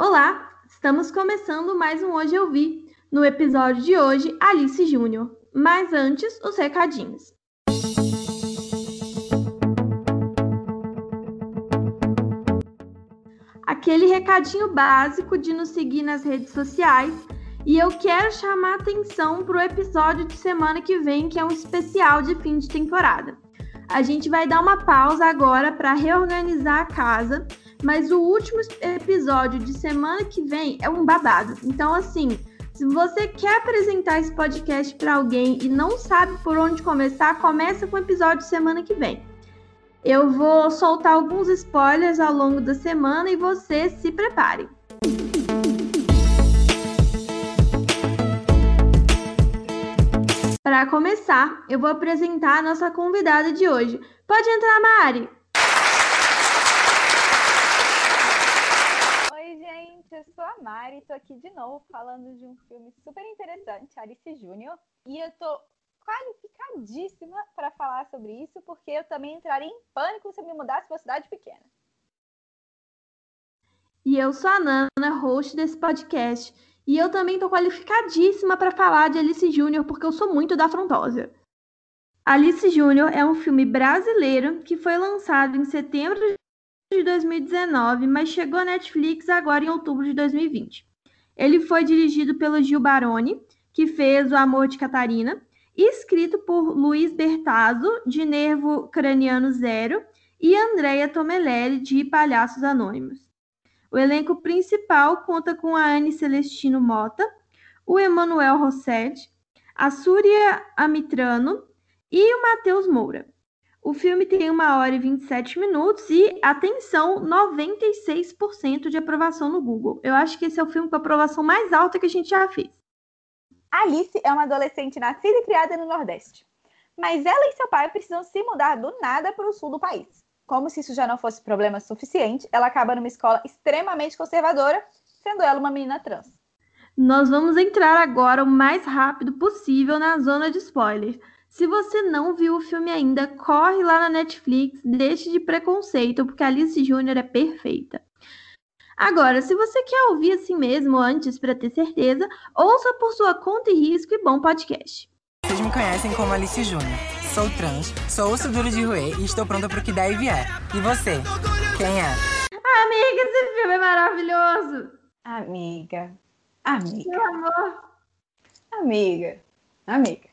Olá, estamos começando mais um Hoje Eu Vi. No episódio de hoje, Alice Júnior. Mas antes, os recadinhos. Aquele recadinho básico de nos seguir nas redes sociais. E eu quero chamar atenção para o episódio de semana que vem, que é um especial de fim de temporada. A gente vai dar uma pausa agora para reorganizar a casa mas o último episódio de semana que vem é um babado. Então, assim, se você quer apresentar esse podcast para alguém e não sabe por onde começar, começa com o episódio de semana que vem. Eu vou soltar alguns spoilers ao longo da semana e você se prepare. Para começar, eu vou apresentar a nossa convidada de hoje. Pode entrar, Mari! eu sou a Mari, tô aqui de novo falando de um filme super interessante, Alice Júnior, e eu tô qualificadíssima para falar sobre isso, porque eu também entraria em pânico se eu me mudasse para uma cidade pequena. E eu sou a Nana, host desse podcast, e eu também tô qualificadíssima para falar de Alice Júnior, porque eu sou muito da Frontosa. Alice Júnior é um filme brasileiro que foi lançado em setembro de 2019, mas chegou à Netflix agora em outubro de 2020. Ele foi dirigido pelo Gil Baroni, que fez O Amor de Catarina, e escrito por Luiz Bertazzo, de Nervo Craniano Zero, e Andrea Tomelelli, de Palhaços Anônimos. O elenco principal conta com a Anne Celestino Mota, o Emanuel Rossetti, a Súria Amitrano e o Matheus Moura. O filme tem uma hora e 27 minutos e, atenção, 96% de aprovação no Google. Eu acho que esse é o filme com a aprovação mais alta que a gente já fez. Alice é uma adolescente nascida e criada no Nordeste. Mas ela e seu pai precisam se mudar do nada para o sul do país. Como se isso já não fosse problema suficiente, ela acaba numa escola extremamente conservadora, sendo ela uma menina trans. Nós vamos entrar agora o mais rápido possível na zona de spoilers. Se você não viu o filme ainda, corre lá na Netflix, deixe de preconceito, porque Alice Júnior é perfeita. Agora, se você quer ouvir assim mesmo antes para ter certeza, ouça por sua conta e risco e bom podcast. Vocês me conhecem como Alice Júnior. Sou trans, sou osso duro de ruê e estou pronta para o que der e vier. E você? Quem é? Amiga, esse filme é maravilhoso! Amiga. Amiga. Meu amor. Amiga. Amiga.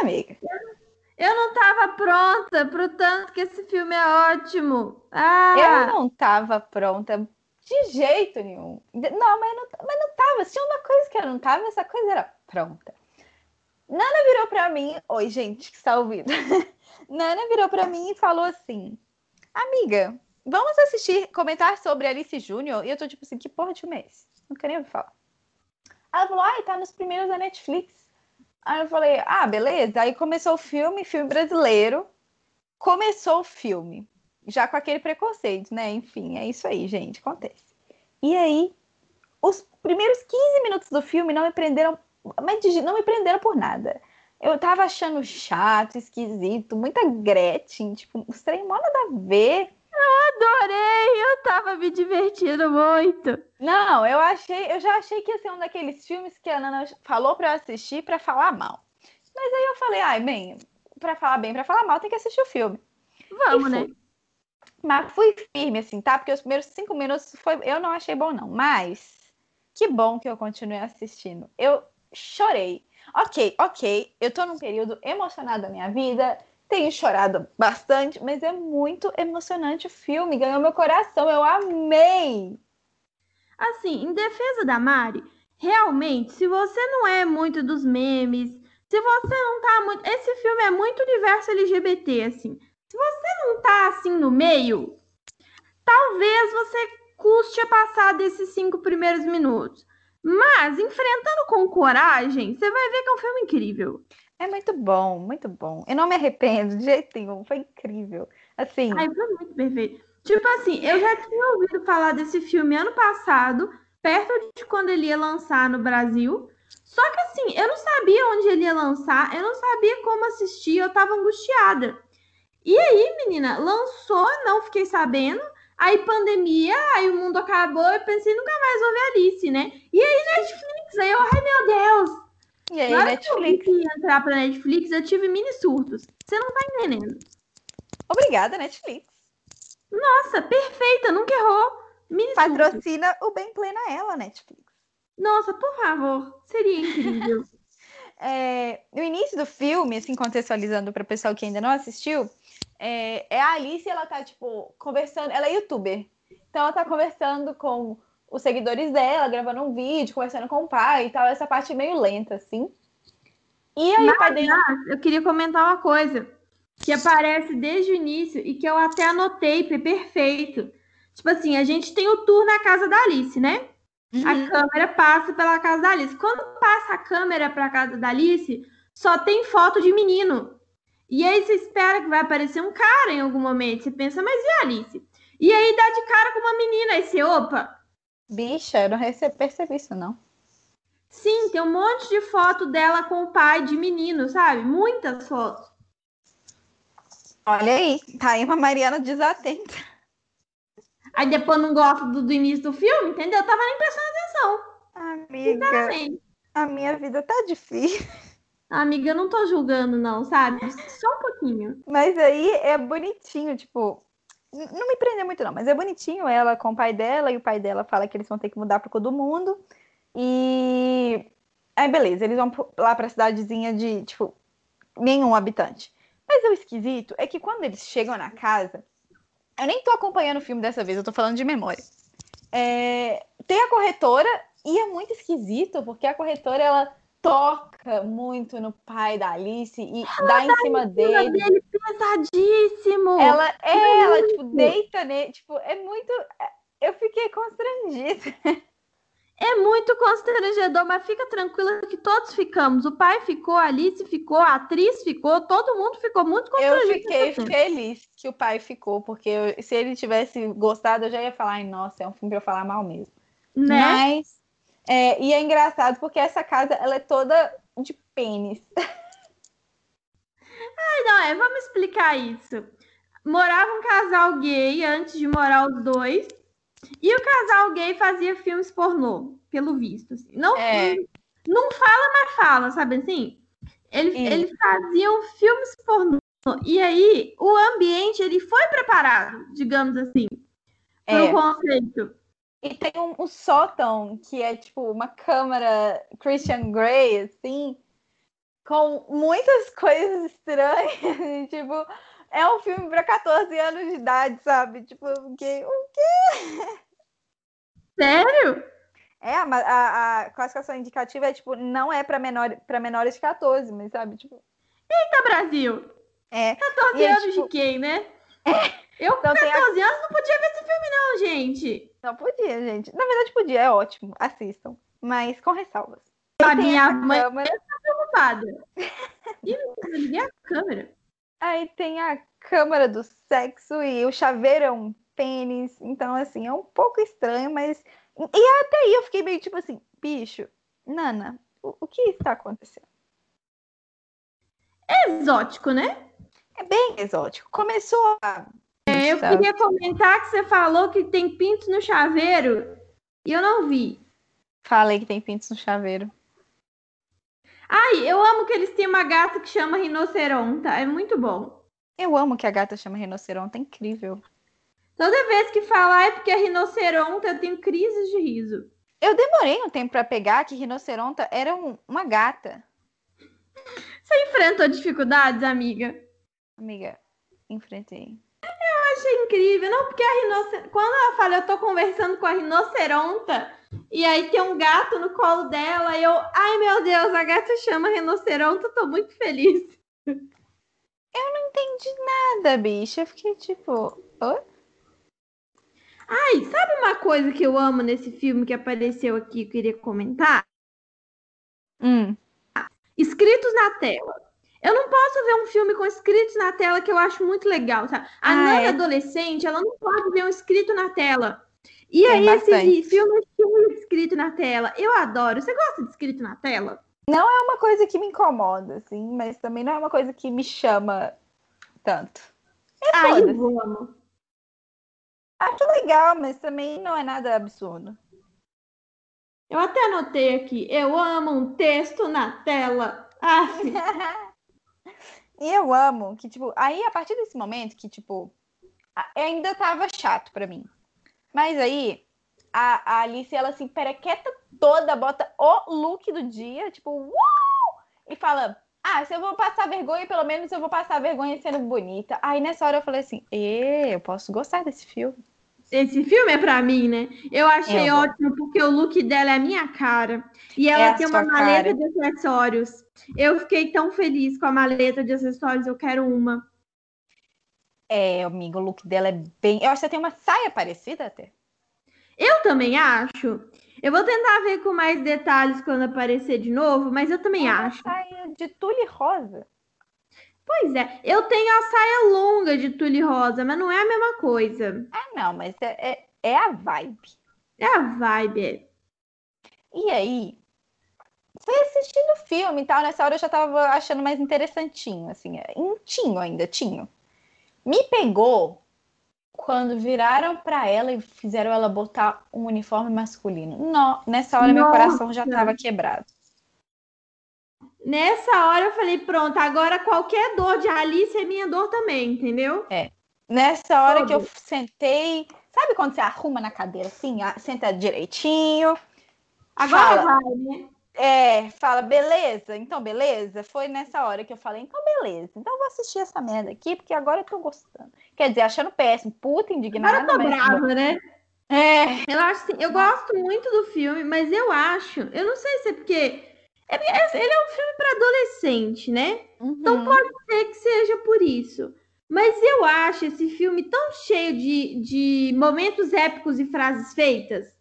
Amiga. Eu não estava pronta pro tanto que esse filme é ótimo. Ah. Eu não estava pronta de jeito nenhum. Não, mas não, mas não tava. Se uma coisa que eu não tava, essa coisa era pronta. Nana virou para mim, oi gente que está ouvindo. Nana virou para mim e falou assim: "Amiga, vamos assistir, comentar sobre Alice Júnior?" E eu tô tipo assim, que porra de filme é esse? Não queria ouvir falar. Ela falou: "Ai, tá nos primeiros da Netflix." Aí eu falei, ah, beleza. Aí começou o filme, filme brasileiro. Começou o filme. Já com aquele preconceito, né? Enfim, é isso aí, gente. Acontece. E aí, os primeiros 15 minutos do filme não me prenderam, mas não me prenderam por nada. Eu tava achando chato, esquisito, muita Gretchen, tipo, os trem nada a ver. Eu adorei, eu tava me divertindo muito. Não, eu achei, eu já achei que ia ser um daqueles filmes que a Nana falou para assistir para falar mal. Mas aí eu falei, ai, bem, para falar bem, para falar mal, tem que assistir o filme. Vamos, né? Mas fui firme, assim, tá? Porque os primeiros cinco minutos foi, eu não achei bom, não. Mas que bom que eu continuei assistindo. Eu chorei. Ok, ok, eu tô num período emocionado da minha vida tenho chorado bastante, mas é muito emocionante o filme, ganhou meu coração, eu amei. Assim, em defesa da Mari, realmente, se você não é muito dos memes, se você não tá muito. Esse filme é muito universo LGBT, assim. Se você não tá assim no meio, talvez você custe a passar desses cinco primeiros minutos. Mas, enfrentando com coragem, você vai ver que é um filme incrível. É muito bom, muito bom. Eu não me arrependo de jeito nenhum, foi incrível. Assim. Ai, foi muito perfeito. Tipo assim, eu já tinha ouvido falar desse filme ano passado, perto de quando ele ia lançar no Brasil. Só que assim, eu não sabia onde ele ia lançar, eu não sabia como assistir, eu tava angustiada. E aí, menina, lançou, não fiquei sabendo. Aí pandemia, aí o mundo acabou, eu pensei, nunca mais vou ver Alice, né? E aí Netflix, aí eu, ai meu Deus! E aí, hora Netflix. que eu entrar pra Netflix, eu tive mini surtos. Você não tá entendendo. Obrigada, Netflix. Nossa, perfeita, nunca errou. Mini surtos. Patrocina o Bem Plena ela, Netflix. Nossa, por favor, seria incrível. É, no início do filme, assim, contextualizando para o pessoal que ainda não assistiu, é, é a Alice, ela tá, tipo, conversando, ela é youtuber. Então ela tá conversando com os seguidores dela, gravando um vídeo, conversando com o pai e tal, essa parte meio lenta, assim. E aí. Mas eu queria comentar uma coisa que aparece desde o início e que eu até anotei, perfeito. Tipo assim, a gente tem o tour na casa da Alice, né? Uhum. A câmera passa pela casa da Alice. Quando passa a câmera para a casa da Alice, só tem foto de menino. E aí você espera que vai aparecer um cara em algum momento. Você pensa, mas e a Alice? E aí dá de cara com uma menina. Aí você, opa, Bicha, eu não percebi isso, não. sim, tem um monte de foto dela com o pai de menino, sabe? Muitas fotos. Olha aí, tá aí uma Mariana desatenta. Aí depois não gosta do, do início do filme, entendeu? Eu tava nem prestando atenção. Amiga, a minha vida tá difícil. Amiga, eu não tô julgando, não, sabe? Só um pouquinho. Mas aí é bonitinho, tipo. Não me prendeu muito, não, mas é bonitinho ela com o pai dela, e o pai dela fala que eles vão ter que mudar pro do mundo. E. Aí, beleza, eles vão lá pra cidadezinha de, tipo, nenhum habitante. Mas o esquisito é que quando eles chegam na casa. Eu nem tô acompanhando o filme dessa vez, eu tô falando de memória. É, tem a corretora, e é muito esquisito, porque a corretora ela toca muito no pai da Alice e dá em cima dele. dele pesadíssimo. Ela é, ela, tipo, deita nele. Tipo, é muito. Eu fiquei constrangida. É muito constrangedor, mas fica tranquila que todos ficamos. O pai ficou, a Alice ficou, a atriz ficou, todo mundo ficou muito Eu constrangido. fiquei nessa cena. feliz que o pai ficou, porque eu- se ele tivesse gostado, eu já ia falar, ai, nossa, é um filme pra eu falar mal mesmo. Né? Mas. É, e é engraçado porque essa casa ela é toda de pênis. Não, é, vamos explicar isso. Morava um casal gay antes de morar os dois. E o casal gay fazia filmes pornô, pelo visto. assim. Não, É. não fala, mas fala, sabe assim? Eles, Isso. eles faziam filmes pornô. E aí, o ambiente, ele foi preparado, digamos assim, para É. o conceito. E tem um, um sótão que é tipo uma câmara Christian Grey, assim, com muitas coisas estranhas. tipo, é um filme para 14 anos de idade, sabe? Tipo, eu fiquei. "O quê?" Sério? É, a, a, a classificação indicativa é tipo, não é para menor, pra menores de 14, mas sabe? Tipo, Eita, Brasil! é. 14 E é, anos tipo- de quem, né? Eu com Então tem a- 14 anos não podia ver esse filme, não, gente. Não podia, gente. Na verdade, podia, é ótimo. Assistam. Mas com ressalvas. A minha mãe câmera. preocupada. Ih, eu liguei a câmera. Aí tem a câmara do sexo e o chaveiro é um pênis. Então, assim, é um pouco estranho, mas. E até aí eu fiquei meio tipo assim, bicho, Nana, o, o que está acontecendo? Exótico, né? É bem exótico. Começou a. É, eu queria comentar que você falou que tem pinto no chaveiro e eu não vi. Falei que tem pintos no chaveiro. Ai, eu amo que eles têm uma gata que chama rinoceronta. É muito bom. Eu amo que a gata chama rinoceronte, é incrível. Toda vez que falar é porque é rinoceronta, eu tenho crises de riso. Eu demorei um tempo pra pegar que rinoceronta era um- uma gata. Você enfrentou dificuldades, amiga? Amiga, enfrentei. Achei incrível. Não, porque a rinoceronta. Quando ela fala, eu tô conversando com a rinoceronta, e aí tem um gato no colo dela, e eu. Ai, meu Deus, a gata chama rinoceronta, eu tô muito feliz. Não entendi nada, bicha. Eu fiquei tipo. Oi? Ai, sabe uma coisa que eu amo nesse filme que apareceu aqui, que eu queria comentar? Hum. Escritos na tela. Eu não posso ver um filme com escritos na tela que eu acho muito legal, sabe? A Ah, Nana é. adolescente, ela não pode ver um escrito na tela. E Tem aí, esse filme tinha escrito na tela. Eu adoro. Você gosta de escrito na tela? É uma coisa que me incomoda, assim, mas também não é uma coisa que me chama tanto. Ai, foda-se. eu amo. Acho legal, mas também não é nada absurdo. Eu até anotei aqui. Eu amo um texto na tela. Ah, e eu amo que, tipo, aí a partir desse momento que, tipo, ainda tava chato para mim. Mas aí a, a Alice, ela se perequeta toda, bota o look do dia, tipo, uh! e fala: Ah, se eu vou passar vergonha, pelo menos eu vou passar vergonha sendo bonita. Aí nessa hora eu falei assim: eu posso gostar desse filme. Esse filme é pra mim, né? Eu achei eu ótimo porque o look dela é a minha cara. E ela é tem uma maleta cara. de acessórios. Eu fiquei tão feliz com a maleta de acessórios, eu quero uma. É, amigo, o look dela é bem. Eu acho que ela tem uma saia parecida até. Eu também acho. Eu vou tentar ver com mais detalhes quando aparecer de novo, mas eu também é acho. saia de tule rosa. Pois é, eu tenho a saia longa de tule rosa, mas não é a mesma coisa. Ah, não, mas é, é, é a vibe. É a vibe. É. E aí, foi assistindo o filme e tal, nessa hora eu já tava achando mais interessantinho, assim, é, tinho ainda, tinho. Me pegou quando viraram para ela e fizeram ela botar um uniforme masculino. Não, nessa hora Nossa. meu coração já estava quebrado. Nessa hora eu falei, pronto, agora qualquer dor de Alice é minha dor também, entendeu? É. Nessa hora Todo. que eu sentei, sabe quando você arruma na cadeira assim, senta direitinho? Agora fala, vai, né? É, fala, beleza, então beleza. Foi nessa hora que eu falei, então beleza. Então eu vou assistir essa merda aqui, porque agora eu tô gostando. Quer dizer, achando péssimo, puta indignada. Agora eu tô brava, né? É. Eu acho assim, eu gosto muito do filme, mas eu acho, eu não sei se é porque é, é ele é um filme para adolescente, né? Então uhum. Então pode ser que seja por isso. Mas eu acho esse filme tão cheio de, de momentos épicos e frases feitas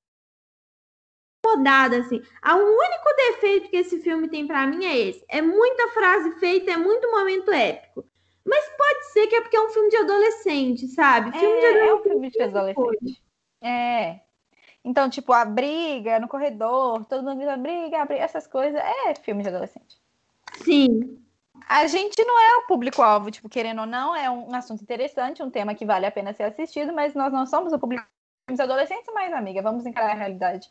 rodada, assim. O único defeito que esse filme tem para mim é esse. É muita frase feita, é muito momento épico. Mas pode ser que é porque é um filme de adolescente, sabe? Filme é, de adolescente. É um filme de adolescente. É. Então, tipo, a briga no corredor, todo mundo grita briga, briga, essas coisas, é filme de adolescente. Sim. A gente não é o público-alvo, tipo, querendo ou não, é um assunto interessante, um tema que vale a pena ser assistido, mas nós não somos o público dos adolescentes, mas, amiga, vamos encarar a realidade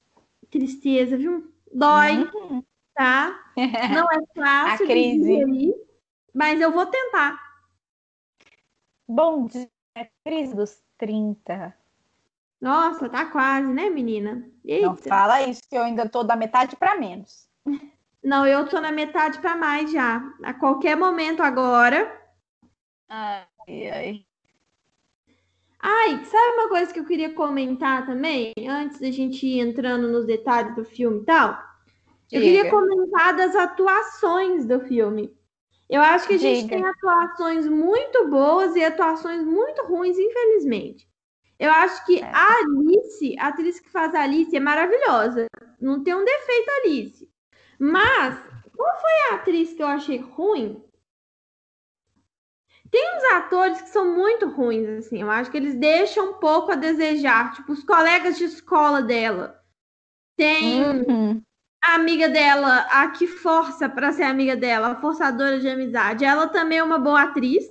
tristeza, viu? Dói, uhum. tá? Não é fácil a crise. mas eu vou tentar. Bom dia, crise dos 30. Nossa, tá quase, né, menina? Eita. Não fala isso, que eu ainda tô da metade para menos. Não, eu tô na metade para mais já. A qualquer momento agora. Ai, ai. Ai, sabe uma coisa que eu queria comentar também, antes da gente ir entrando nos detalhes do filme e tal? Eu queria comentar das atuações do filme. Eu acho que a gente Diga. tem atuações muito boas e atuações muito ruins, infelizmente. Eu acho que é. a Alice, a atriz que faz a Alice, é maravilhosa. Não tem um defeito, Alice. Mas, qual foi a atriz que eu achei ruim? Tem uns atores que são muito ruins, assim. Eu acho que eles deixam um pouco a desejar. Tipo, os colegas de escola dela. Tem uhum. a amiga dela, a que força para ser amiga dela, a forçadora de amizade. Ela também é uma boa atriz.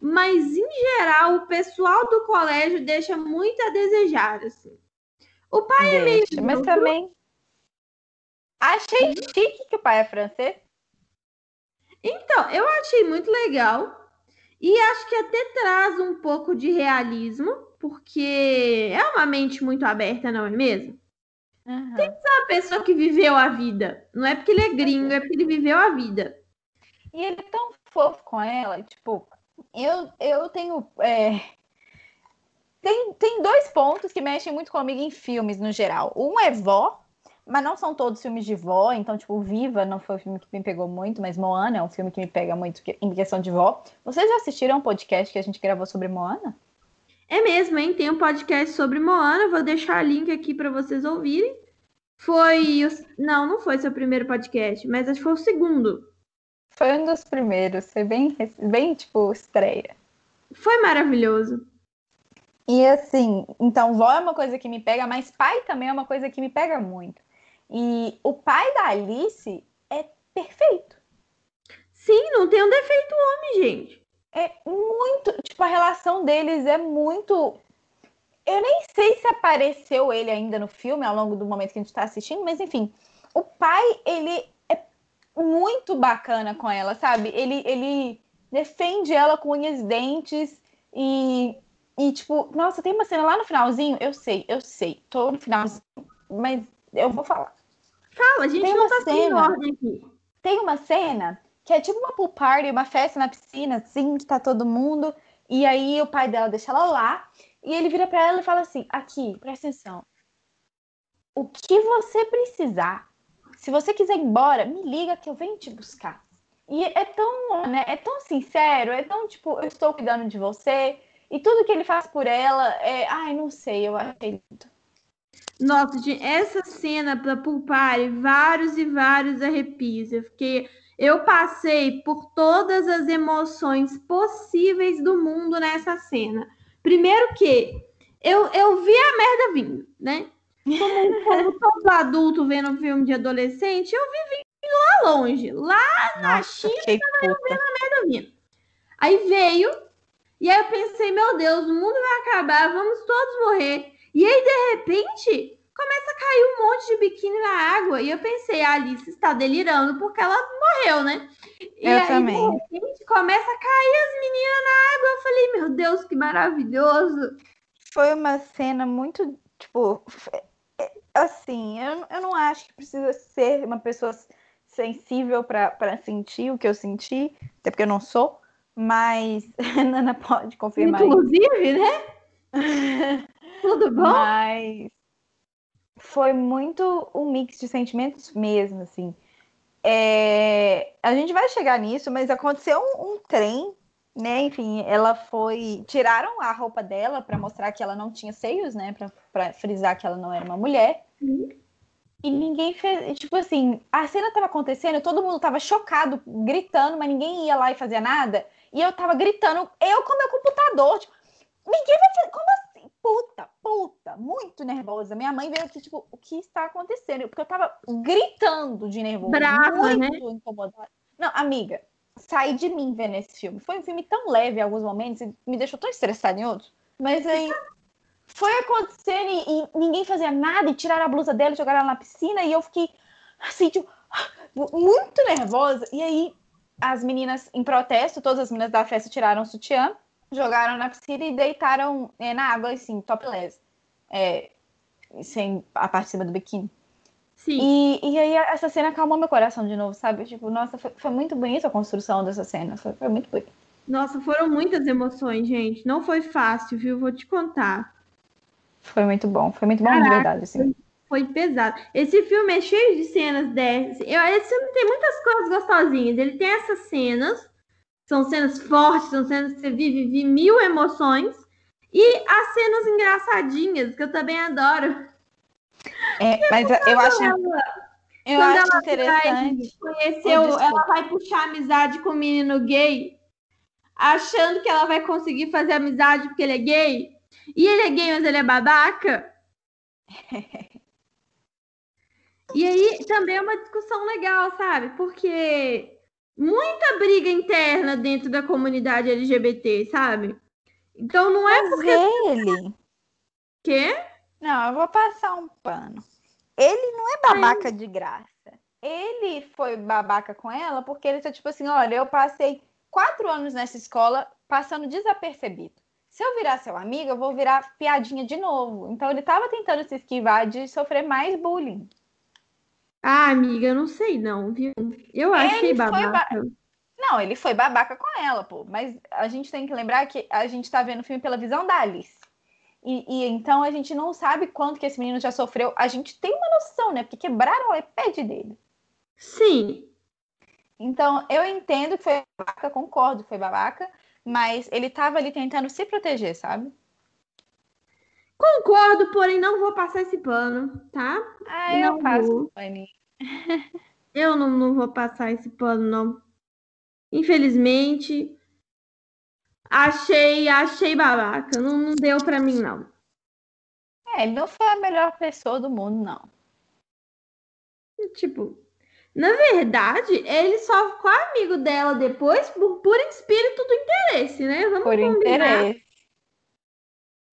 Mas, em geral, o pessoal do colégio deixa muito a desejar, assim. O pai é deixa, é meio. Mas também. Achei chique que o pai é francês. Então, eu achei muito legal. E acho que até traz um pouco de realismo, porque é uma mente muito aberta, não é mesmo? Uhum. Tem que ser uma pessoa que viveu a vida. Não é porque ele é gringo, é porque ele viveu a vida. E ele é tão fofo com ela, tipo, eu, eu tenho. É... Tem, tem dois pontos que mexem muito comigo em filmes no geral. Um é vó, mas não são todos filmes de vó, então, tipo, Viva não foi o filme que me pegou muito, mas Moana é um filme que me pega muito em questão de vó. Vocês já assistiram um podcast que a gente gravou sobre Moana? É mesmo, hein? Tem um podcast sobre Moana, vou deixar o link aqui para vocês ouvirem. Foi. O... Não, não foi seu primeiro podcast, mas acho que foi o segundo. Foi um dos primeiros, foi bem, bem tipo, estreia. Foi maravilhoso. E assim, então, vó é uma coisa que me pega, mas pai também é uma coisa que me pega muito. E o pai da Alice é perfeito. Sim, não tem um defeito homem, gente. É muito. Tipo, a relação deles é muito eu nem sei se apareceu ele ainda no filme ao longo do momento que a gente está assistindo, mas enfim, o pai, ele muito bacana com ela, sabe? Ele, ele defende ela com unhas e dentes e, e, tipo, nossa, tem uma cena lá no finalzinho, eu sei, eu sei, tô no finalzinho, mas eu vou falar. Fala, a gente Tem não uma tá cena. ordem aqui. Tem uma cena que é tipo uma pool party, uma festa na piscina, assim, que tá todo mundo. E aí o pai dela deixa ela lá. E ele vira pra ela e fala assim: aqui, presta atenção. O que você precisar, se você quiser ir embora, me liga que eu venho te buscar. E é tão, né, é tão sincero, é tão tipo, eu estou cuidando de você. E tudo que ele faz por ela é, ai, não sei, eu achei lindo. Nossa, gente, essa cena pra Pool Party, vários e vários arrepios. Eu fiquei. Eu passei por todas as emoções possíveis do mundo nessa cena. Primeiro que eu, eu vi a merda vindo, né? Como, como todo adulto vendo filme de adolescente, eu vi vindo lá longe, lá na China. fiquei puta. vindo. Aí veio, e aí eu pensei, meu Deus, o mundo vai acabar, vamos todos morrer. E aí, de repente, começa a cair um monte de biquíni na água. E eu pensei, a Alice está delirando porque ela morreu, né? E Eu aí, também. de repente, começa a cair as meninas na água. Eu falei, meu Deus, que maravilhoso. foi uma cena muito, tipo, assim, eu, eu não acho que precisa ser uma pessoa sensível para sentir o que eu senti, até porque eu não sou, mas a Nana pode confirmar isso. Inclusive, né? Tudo bom? Mas foi muito um mix de sentimentos mesmo, assim. É, a gente vai chegar nisso, mas aconteceu um, um trem, né? Enfim, ela foi. Tiraram a roupa dela para mostrar que ela não tinha seios, né? Para frisar que ela não era uma mulher. E ninguém fez. Tipo assim, a cena tava acontecendo, todo mundo tava chocado, gritando, mas ninguém ia lá e fazia nada. E eu tava gritando, eu com meu computador, tipo, ninguém vai fazer. Como assim? Puta, puta, muito nervosa. Minha mãe veio aqui, tipo, o que está acontecendo? Porque eu tava gritando de nervoso. Brava, muito né? incomodada. Não, amiga, saí de mim vendo esse filme. Foi um filme tão leve em alguns momentos e me deixou tão estressada em outros. Mas aí foi acontecendo e, e ninguém fazia nada e tiraram a blusa dela e jogaram ela na piscina e eu fiquei assim, tipo, muito nervosa. E aí as meninas em protesto, todas as meninas da festa tiraram o sutiã, jogaram na piscina e deitaram é, na água, assim, topless. É, sem a parte de cima do biquíni. Sim. E, e aí essa cena acalmou meu coração de novo, sabe? Tipo, nossa, foi, foi muito bonita a construção dessa cena. Foi, foi muito bonita. Nossa, foram muitas emoções, gente. Não foi fácil, viu? Vou te contar. Foi muito bom. Foi muito bom de Caraca. verdade, assim. Foi pesado. Esse filme é cheio de cenas dessas. Eu, esse filme tem muitas coisas gostosinhas. Ele tem essas cenas, são cenas fortes, são cenas que você vive, vive mil emoções. E as cenas engraçadinhas, que eu também adoro. É, mas eu acho, eu Quando acho ela vai interessante. conhecer, Oh, o- desculpa. ela vai puxar amizade com o menino gay, achando que ela vai conseguir fazer amizade porque ele é gay. E ele é gay, mas ele é babaca. E aí também é uma discussão legal, sabe? Porque muita briga interna dentro da comunidade LGBT, sabe? Então não é Mas porque ele. quê? Não, eu vou passar um pano. Ele não é babaca de graça. Ele foi babaca com ela porque ele tá tipo assim: olha, eu passei quatro anos nessa escola passando desapercebido. Se eu virar seu amigo, eu vou virar piadinha de novo. Então ele tava tentando se esquivar de sofrer mais bullying. Ah, amiga, eu não sei não, viu? Eu achei Ele foi babaca. Não, ele foi babaca com ela, pô. Mas a gente tem que lembrar que a gente tá vendo o filme pela visão da Alice. E, e então a gente não sabe quanto que esse menino já sofreu. A gente tem uma noção, né? Porque quebraram o iPad dele. Sim, Então eu entendo que foi babaca, concordo que foi babaca, mas ele tava ali tentando se proteger, sabe? concordo, porém não vou passar esse pano, tá? Ah, Não eu faço vou. um paninho. Eu não, não vou passar esse pano, não. Infelizmente, achei, achei babaca. Não, não deu pra mim, não. É, ele não foi a melhor pessoa do mundo, não. Tipo, na verdade, ele só ficou amigo dela depois por puro espírito do interesse, né? Vamos Por combinar. interesse.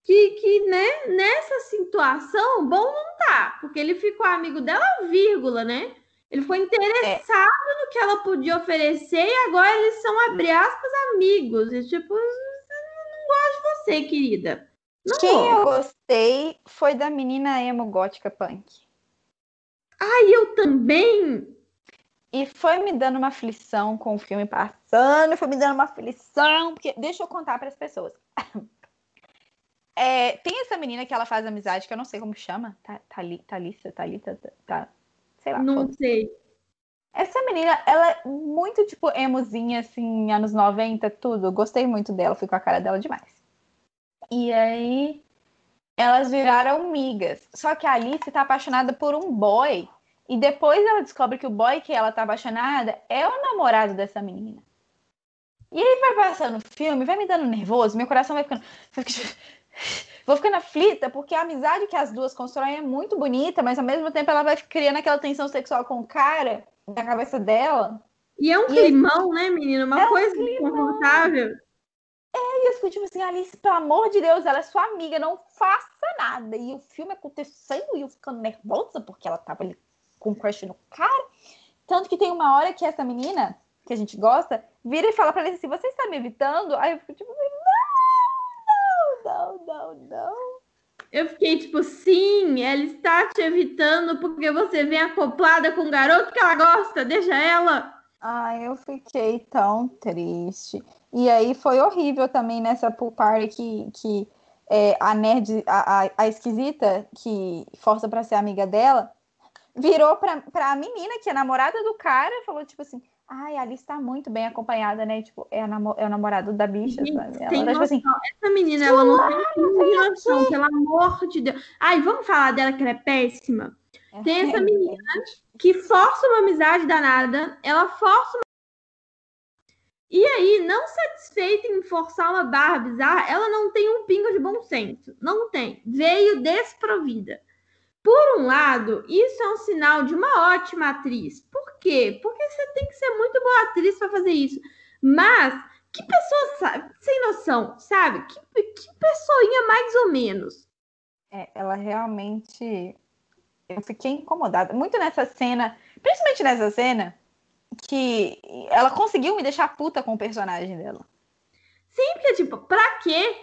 que, que né, nessa situação, bom não tá, porque ele ficou amigo dela, vírgula, né? Ele foi interessado é. no que ela podia oferecer e agora eles são, abre aspas, amigos. E, tipo, não, não gosto de você, querida. Não Quem vou. eu gostei foi da menina emo gótica punk. Ai, eu também! E foi me dando uma aflição com o filme passando, foi me dando uma aflição, porque deixa eu contar para as pessoas. É, tem essa menina que ela faz amizade, que eu não sei como chama. Thalissa, Thalita, tá, sei lá. Não sei. Essa menina, ela é muito, tipo, emozinha, assim, anos 90, tudo. Gostei muito dela, fui com a cara dela demais. E aí, elas viraram migas. Só que a Alice tá apaixonada por um boy. E depois ela descobre que o boy que ela tá apaixonada é o namorado dessa menina. E aí vai passando o filme, vai me dando nervoso, meu coração vai ficando. Vou ficando aflita, porque a amizade que as duas constroem é muito bonita, mas ao mesmo tempo ela vai criando aquela tensão sexual com o cara na cabeça dela. E é um e climão, né, menina? Uma é coisa um confortável. É, e eu fico tipo assim, Alice, pelo amor de Deus, ela é sua amiga, não faça nada. E o filme acontecendo e eu ficando nervosa porque ela tava ali com crush no cara. Tanto que tem uma hora que essa menina, que a gente gosta, vira e fala pra ele assim: Você está me evitando? Aí eu fico tipo, não, não, não. Eu fiquei tipo, sim, ela está te evitando porque você vem acoplada com o garoto que ela gosta, deixa ela. Ai, eu fiquei tão triste. E aí foi horrível também nessa pool party que, que é, a nerd, a, a, a, esquisita, que força para ser amiga dela, virou pra, pra menina, que é namorada do cara, falou tipo assim: Ai, a Alice tá muito bem acompanhada, né? Tipo, é, namo é o namorado da bicha, Gente, sabe? Ela, tem tipo assim, Essa menina, ela não tem noção, pelo amor de Deus. Ai, vamos falar dela que ela é péssima? É, tem essa menina que força uma amizade danada, ela força uma... E aí, não satisfeita em forçar uma barra bizarra, ela não tem um pingo de bom senso. Não tem. Veio desprovida. Por um lado, isso é um sinal de uma ótima atriz. Por quê? Porque você tem que ser muito boa atriz para fazer isso. Mas, que pessoa sem noção, sabe? Que, que pessoinha mais ou menos. É, ela realmente. Eu fiquei incomodada. Muito nessa cena, principalmente nessa cena, que ela conseguiu me deixar puta com o personagem dela. Sim, porque, tipo, pra quê?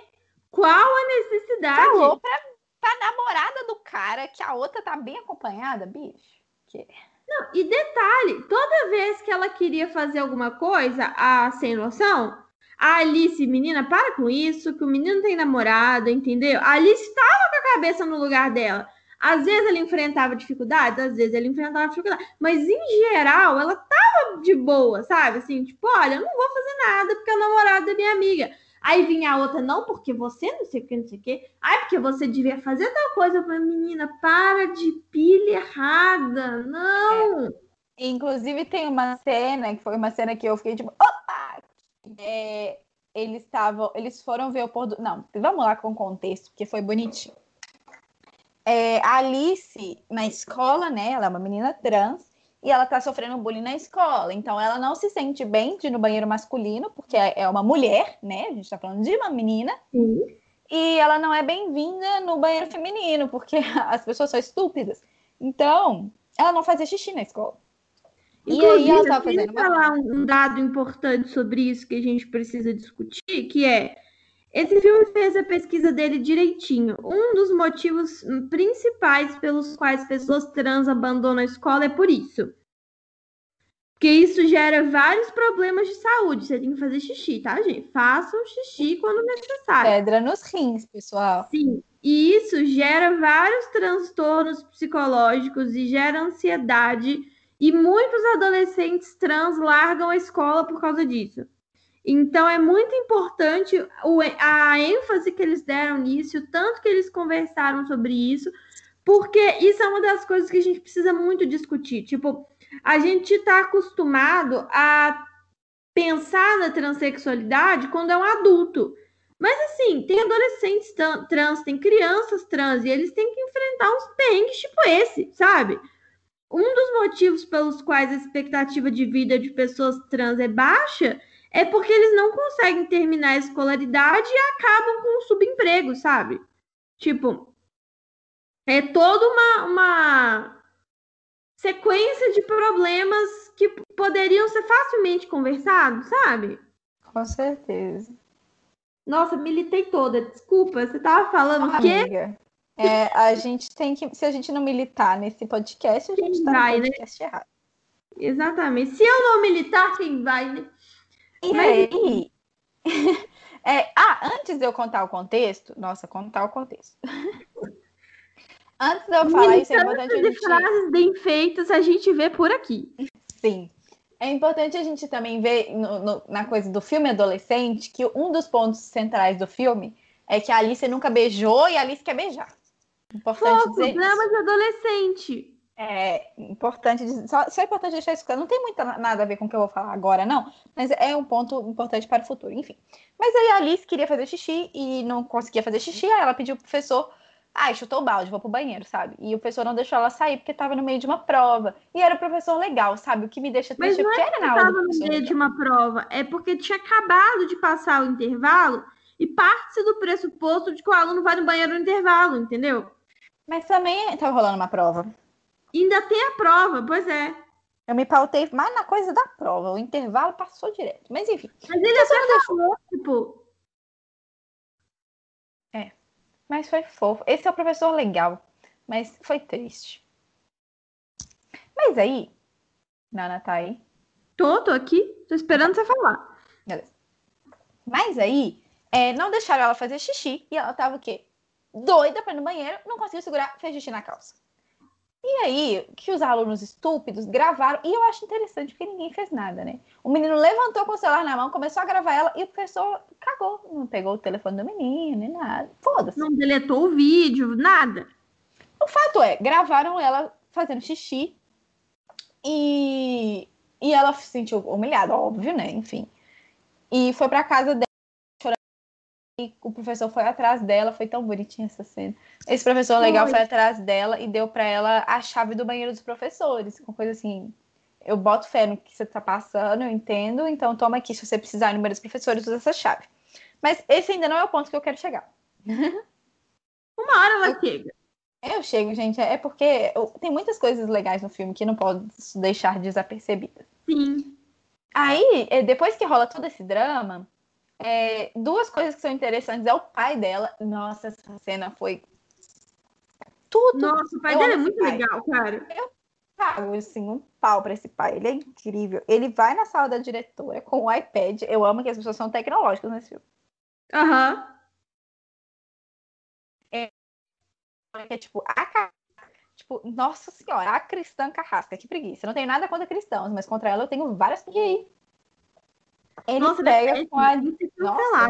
Qual a necessidade? Falou pra pra namorada do cara, que a outra tá bem acompanhada, bicho. Que... Não, e detalhe, toda vez que ela queria fazer alguma coisa, a sem noção, a Alice, menina, para com isso, que o menino tem namorada, entendeu? A Alice estava com a cabeça no lugar dela. Às vezes ela enfrentava dificuldades, às vezes ela enfrentava dificuldades, mas em geral ela tava de boa, sabe? Assim, tipo, olha, eu não vou fazer nada porque é o namorado da minha amiga. Aí vinha a outra, não, porque você não sei o que, não sei o que. Ai, porque você devia fazer tal coisa. Falei, menina, para de pilha errada. Não. É. Inclusive, tem uma cena, que foi uma cena que eu fiquei tipo, opa! É, eles estavam, eles foram ver o pôr do. Não, vamos lá com o contexto, porque foi bonitinho. É, a Alice, na escola, né? Ela é uma menina trans e ela tá sofrendo bullying na escola. Então ela não se sente bem de ir no banheiro masculino, porque é, é uma mulher, né? A gente tá falando de uma menina. E ela não é bem-vinda no banheiro feminino, porque as pessoas são estúpidas. Então, ela não fazia xixi na escola. Inclusive, e aí ela tava fazendo uma... falar um dado importante sobre isso que a gente precisa discutir, que é esse filme fez a pesquisa dele direitinho. Um dos motivos principais pelos quais pessoas trans abandonam a escola é por isso. Porque isso gera vários problemas de saúde. Você tem que fazer xixi, tá, gente? Façam xixi quando necessário. Pedra nos rins, pessoal. Sim. E isso gera vários transtornos psicológicos e gera ansiedade. E muitos adolescentes trans largam a escola por causa disso. Então é muito importante a ênfase que eles deram nisso, o tanto que eles conversaram sobre isso, porque isso é uma das coisas que a gente precisa muito discutir. Tipo, a gente está acostumado a pensar na transexualidade quando é um adulto. Mas assim, tem adolescentes trans, tem crianças trans, e eles têm que enfrentar uns perrengues tipo esse, sabe? Um dos motivos pelos quais a expectativa de vida de pessoas trans é baixa é porque eles não conseguem terminar a escolaridade e acabam com o subemprego, sabe? Tipo, é toda uma, uma sequência de problemas que poderiam ser facilmente conversados, sabe? Com certeza. Nossa, militei toda. Desculpa, você tava falando o quê? Amiga, é, a gente tem que. Se a gente não militar nesse podcast, a gente Quem tá vai, no né? podcast errado. Exatamente. Se eu não militar, quem vai, né? E aí? É, ah, antes de eu contar o contexto, nossa, contar o contexto. antes de eu falar isso, é importante a gente. frases bem feitas a gente vê por aqui. Sim. É importante a gente também ver no- no- na coisa do filme adolescente que um dos pontos centrais do filme é que a Alice nunca beijou e a Alice quer beijar. Importante Fofo, dizer isso. drama de adolescente. É importante só, só é importante deixar isso claro. Não tem muito nada a ver com o que eu vou falar agora, não. Mas é um ponto importante para o futuro, enfim. Mas aí a Alice queria fazer xixi e não conseguia fazer xixi, aí ela pediu pro professor. Ai, chutou o balde, vou pro banheiro, sabe? E o professor não deixou ela sair porque tava no meio de uma prova. E era o professor legal, sabe? O que me deixa Mas triste é não porque é era que na aula estava no meio legal. de uma prova, é porque tinha acabado de passar o intervalo e parte do pressuposto de que o aluno vai no banheiro no intervalo, entendeu? Mas também tava rolando uma prova. Ainda tem a prova, pois é. Eu me pautei mais na coisa da prova. O intervalo passou direto. Mas enfim. Mas ele até falou, tipo, Mas foi fofo. Esse é o professor legal. Mas foi triste. Mas aí. Nana tá aí. tô, tô aqui, tô esperando você falar. Beleza. Mas aí, é, não deixaram ela fazer xixi e ela tava o quê? Doida pra ir no banheiro, não conseguiu segurar, fez xixi na calça. E aí, que os alunos estúpidos gravaram, e eu acho interessante porque ninguém fez nada, né? O menino levantou com o celular na mão, começou a gravar ela e o professor cagou. Não pegou o telefone do menino, nem nada. Foda-se. Não deletou o vídeo, nada. O fato é, gravaram ela fazendo xixi e, e ela se sentiu humilhada, óbvio, né? Enfim. E foi pra casa dela. E o professor foi atrás dela, foi tão bonitinha essa cena. Esse professor legal Foi. atrás dela e deu pra ela a chave do banheiro dos professores, com coisa assim. Eu boto fé no que você tá passando, eu entendo, então toma aqui, se você precisar no banheiro dos professores, usa essa chave. Mas esse ainda não é o ponto que eu quero chegar. Uma hora ela chega. Eu chego, gente, é porque eu- tem muitas coisas legais no filme que não posso deixar desapercebidas. Sim. Aí, é, depois que rola todo esse drama, é, duas coisas que são interessantes é o pai dela. Nossa, essa cena foi tudo. Nossa, o pai Eu dele é muito pai. legal, cara. pago, assim, um pau pra esse pai. Ele é incrível. Ele vai na sala da diretora com o iPad. Eu amo que as pessoas são tecnológicas nesse filme. Aham. Que é tipo, a Tipo, nossa senhora, a cristã carrasca, que preguiça. Eu não tenho nada contra cristãos, mas contra ela eu tenho várias. E aí? Ele Nossa, pega com a. Nossa,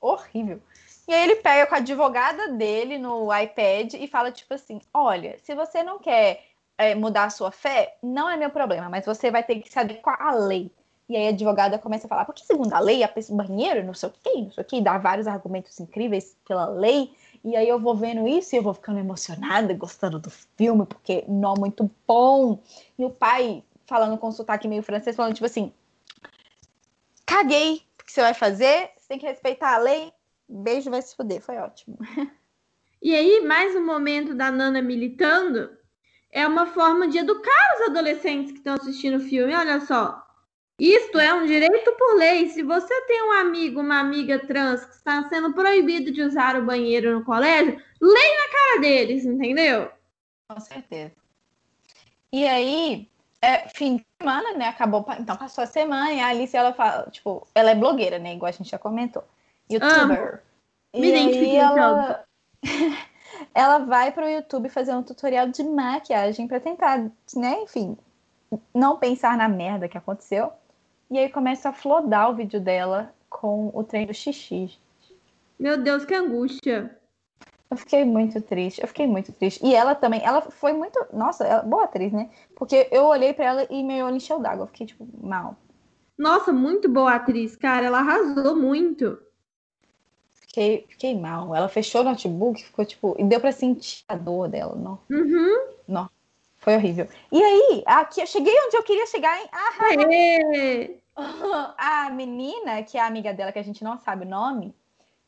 horrível. E aí ele pega com a advogada dele no iPad e fala, tipo assim: olha, se você não quer é, mudar a sua fé, não é meu problema, mas você vai ter que se adequar à lei. E aí a advogada começa a falar, porque segundo a lei, a pessoa banheiro, não sei o quê, não sei o quê, e dá vários argumentos incríveis pela lei. E aí eu vou vendo isso e eu vou ficando emocionada, gostando do filme, porque não muito bom. E o pai falando com sotaque meio francês, falando tipo assim: caguei, o que você vai fazer? Você tem que respeitar a lei. Beijo, vai se fuder. Foi ótimo. E aí, mais um momento da Nana militando é uma forma de educar os adolescentes que estão assistindo o filme. Olha só. Isto é um direito por lei. Se você tem um amigo, uma amiga trans que está sendo proibido de usar o banheiro no colégio, leia na cara deles, entendeu? Com certeza. E aí, é, fim de semana, né? Acabou, então passou a semana e a Alice, ela fala, tipo, ela é blogueira, né? Igual a gente já comentou. Youtuber. Me e aí ela, ela vai pro YouTube fazer um tutorial de maquiagem pra tentar, né? Enfim, não pensar na merda que aconteceu. E aí começa a flodar o vídeo dela com o trem do xixi. Meu Deus, que angústia. Eu fiquei muito triste, eu fiquei muito triste. E ela também, ela foi muito. Nossa, ela, boa atriz, né? Porque eu olhei pra ela e meu olho encheu d'água. Eu fiquei, tipo, mal. Nossa, muito boa atriz, cara. Ela arrasou muito. Fiquei, fiquei mal. Ela fechou o notebook, ficou, tipo. E deu pra sentir a dor dela. Não, Uhum. foi horrível. E aí, aqui, eu cheguei onde eu queria chegar, hein? Aê! A, a menina, que é a amiga dela, que a gente não sabe o nome,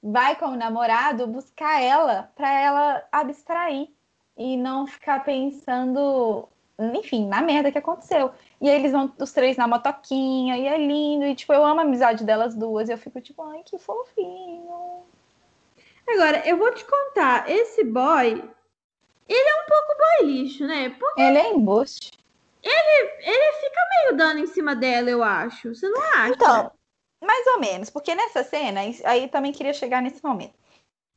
vai com o namorado buscar ela para ela abstrair e não ficar pensando, enfim, na merda que aconteceu. E aí eles vão os três na motoquinha, e é lindo, e tipo, eu amo a amizade delas duas, e eu fico tipo, ai, que fofinho. Agora, eu vou te contar, esse boy, ele é um pouco boy lixo, né? Porque ele é embuste. Ele, ele fica meio dando em cima dela, eu acho. Você não acha? Então, mais ou menos, porque nessa cena, aí também queria chegar nesse momento.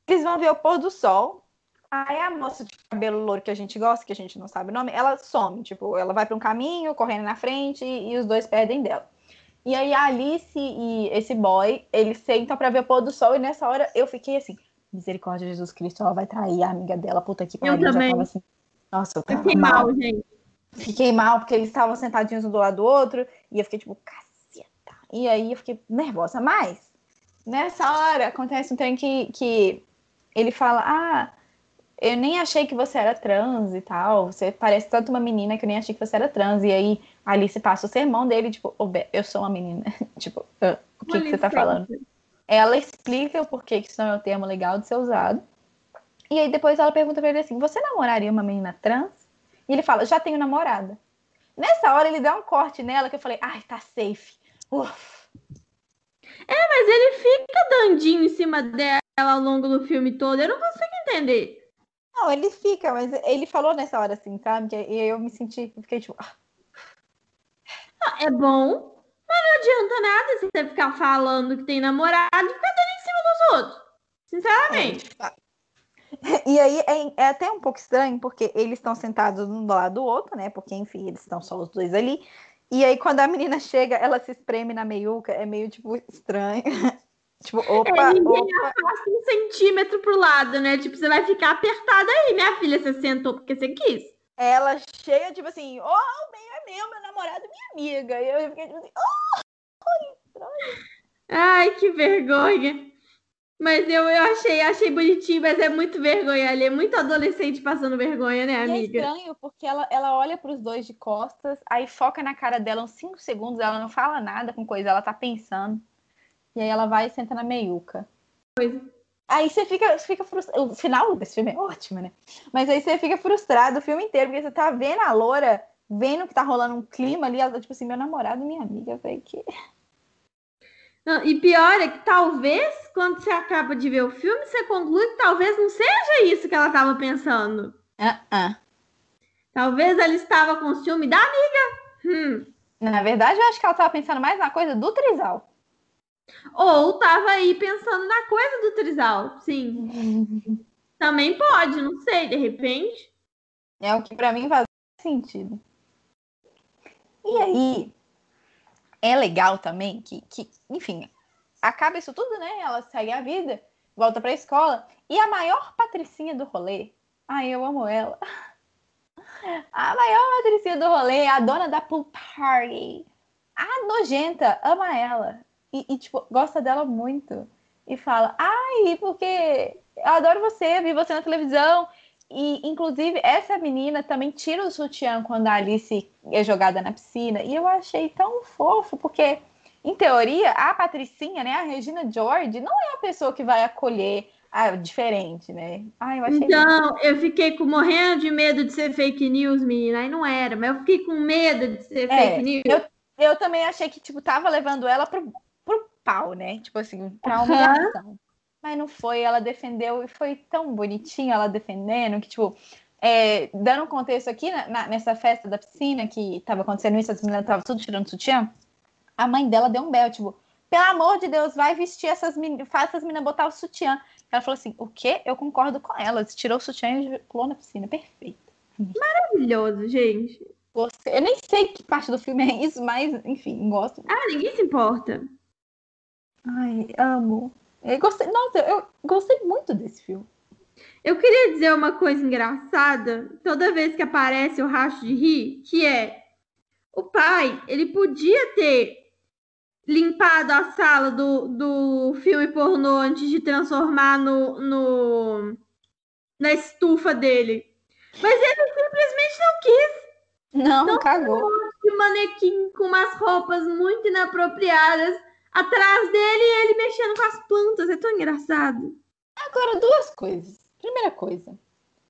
Eles vão ver o pôr do sol. Aí a moça de cabelo louro que a gente gosta, que a gente não sabe o nome, ela some. Tipo, ela vai para um caminho, correndo na frente, e, e os dois perdem dela. E aí a Alice e esse boy, eles sentam para ver o pôr do sol, e nessa hora eu fiquei assim, misericórdia de Jesus Cristo, ela vai trair a amiga dela, puta que pariu. Eu também. tava assim, nossa, eu tava fiquei mal, mal gente. Fiquei mal, porque eles estavam sentadinhos um do lado do outro, e eu fiquei tipo, e aí eu fiquei nervosa. Mas, nessa hora, acontece um trem que, que ele fala: Ah, eu nem achei que você era trans e tal. Você parece tanto uma menina que eu nem achei que você era trans. E aí a Alice passa o sermão dele, tipo, oh, eu sou uma menina. tipo, uh, o que, que você tá falando? Ela explica o porquê que isso não é um termo legal de ser usado. E aí depois ela pergunta pra ele assim: Você namoraria uma menina trans? E ele fala: Já tenho namorada. Nessa hora ele dá um corte nela que eu falei: Ai, tá safe. Uf. É, mas ele fica dandinho em cima dela ao longo do filme todo. Eu não consigo entender. Não, ele fica, mas ele falou nessa hora assim, sabe? E eu me senti, fiquei tipo. Ah. É bom, mas não adianta nada você ficar falando que tem namorado e ficar dando em cima dos outros. Sinceramente. É. E aí é, é, até um pouco estranho, porque eles estão sentados um do lado do outro, né? Porque, enfim, eles estão só os dois ali. E aí, quando a menina chega, ela se espreme na meiuca, é meio, tipo, estranho. tipo, opa, é, ninguém opa. afasta um centímetro pro lado, né? Tipo, você vai ficar apertada aí, minha filha, você sentou porque você quis. Ela cheia, tipo assim, oh, o meio é meu, meu namorado é minha amiga. E eu fiquei, tipo assim, oh, estranho. Ai, que vergonha. Mas eu, eu achei, achei bonitinho, mas é muito vergonha ali. É muito adolescente passando vergonha, né, amiga? E é estranho, porque ela, ela olha para os dois de costas, aí foca na cara dela uns 5 segundos, ela não fala nada com coisa, ela tá pensando. E aí ela vai e senta na meiuca. Coisa. Aí você fica, fica frustrado. O final desse filme é ótimo, né? Mas aí você fica frustrado o filme inteiro, porque você tá vendo a loura, vendo que tá rolando um clima ali, ela tá tipo assim, meu namorado e minha amiga, falei que. Não, e pior é que talvez, quando você acaba de ver o filme, você conclui que talvez não seja isso que ela estava pensando. Uh -uh. Talvez ela estava com ciúme da amiga. Hum. Na verdade, eu acho que ela estava pensando mais na coisa do trisal. Ou estava aí pensando na coisa do trisal, sim. Também pode, não sei, de repente. É o que para mim faz sentido. E aí, é legal também que, que, enfim, acaba isso tudo, né? Ela segue a vida, volta pra escola. E a maior patricinha do rolê, ai, eu amo ela. A maior patricinha do rolê, a dona da pool party. A nojenta ama ela. E, e, tipo, gosta dela muito. E fala, ai, porque eu adoro você, vi você na televisão. E, inclusive, essa menina também tira o sutiã quando a Alice é jogada na piscina. E eu achei tão fofo, porque, em teoria, a Patricinha, né, a Regina George, não é a pessoa que vai acolher diferente, né? Ai, eu achei então, eu fiquei com, morrendo de medo de ser fake news, menina. Aí não era, mas eu fiquei com medo de ser é, fake news. Eu, eu também achei que, tipo, tava levando ela pro, pro pau, né? Tipo assim, pra humilhação. Uhum mas não foi. Ela defendeu e foi tão bonitinho ela defendendo que, tipo, é, dando um contexto aqui na, na, nessa festa da piscina que tava acontecendo isso, as meninas estavam tudo tirando sutiã. A mãe dela deu um belo, tipo, pelo amor de Deus, vai vestir essas meninas, faz essas meninas botar o sutiã. Ela falou assim: o quê? Eu concordo com ela. Tirou o sutiã e pulou na piscina. Perfeito. Maravilhoso, gente. Você, eu nem sei que parte do filme é isso, mas, enfim, gosto. Ah, ninguém se importa. Ai, amo. Eu gostei, nossa, eu gostei muito desse filme. Eu queria dizer uma coisa engraçada, toda vez que aparece o racho de rir, que é o pai, ele podia ter limpado a sala do, do filme pornô antes de transformar no, no na estufa dele. Mas ele simplesmente não quis. Não, não cagou. Um manequim com umas roupas muito inapropriadas atrás dele e ele mexendo com as plantas. É tão engraçado. Agora, duas coisas. Primeira coisa,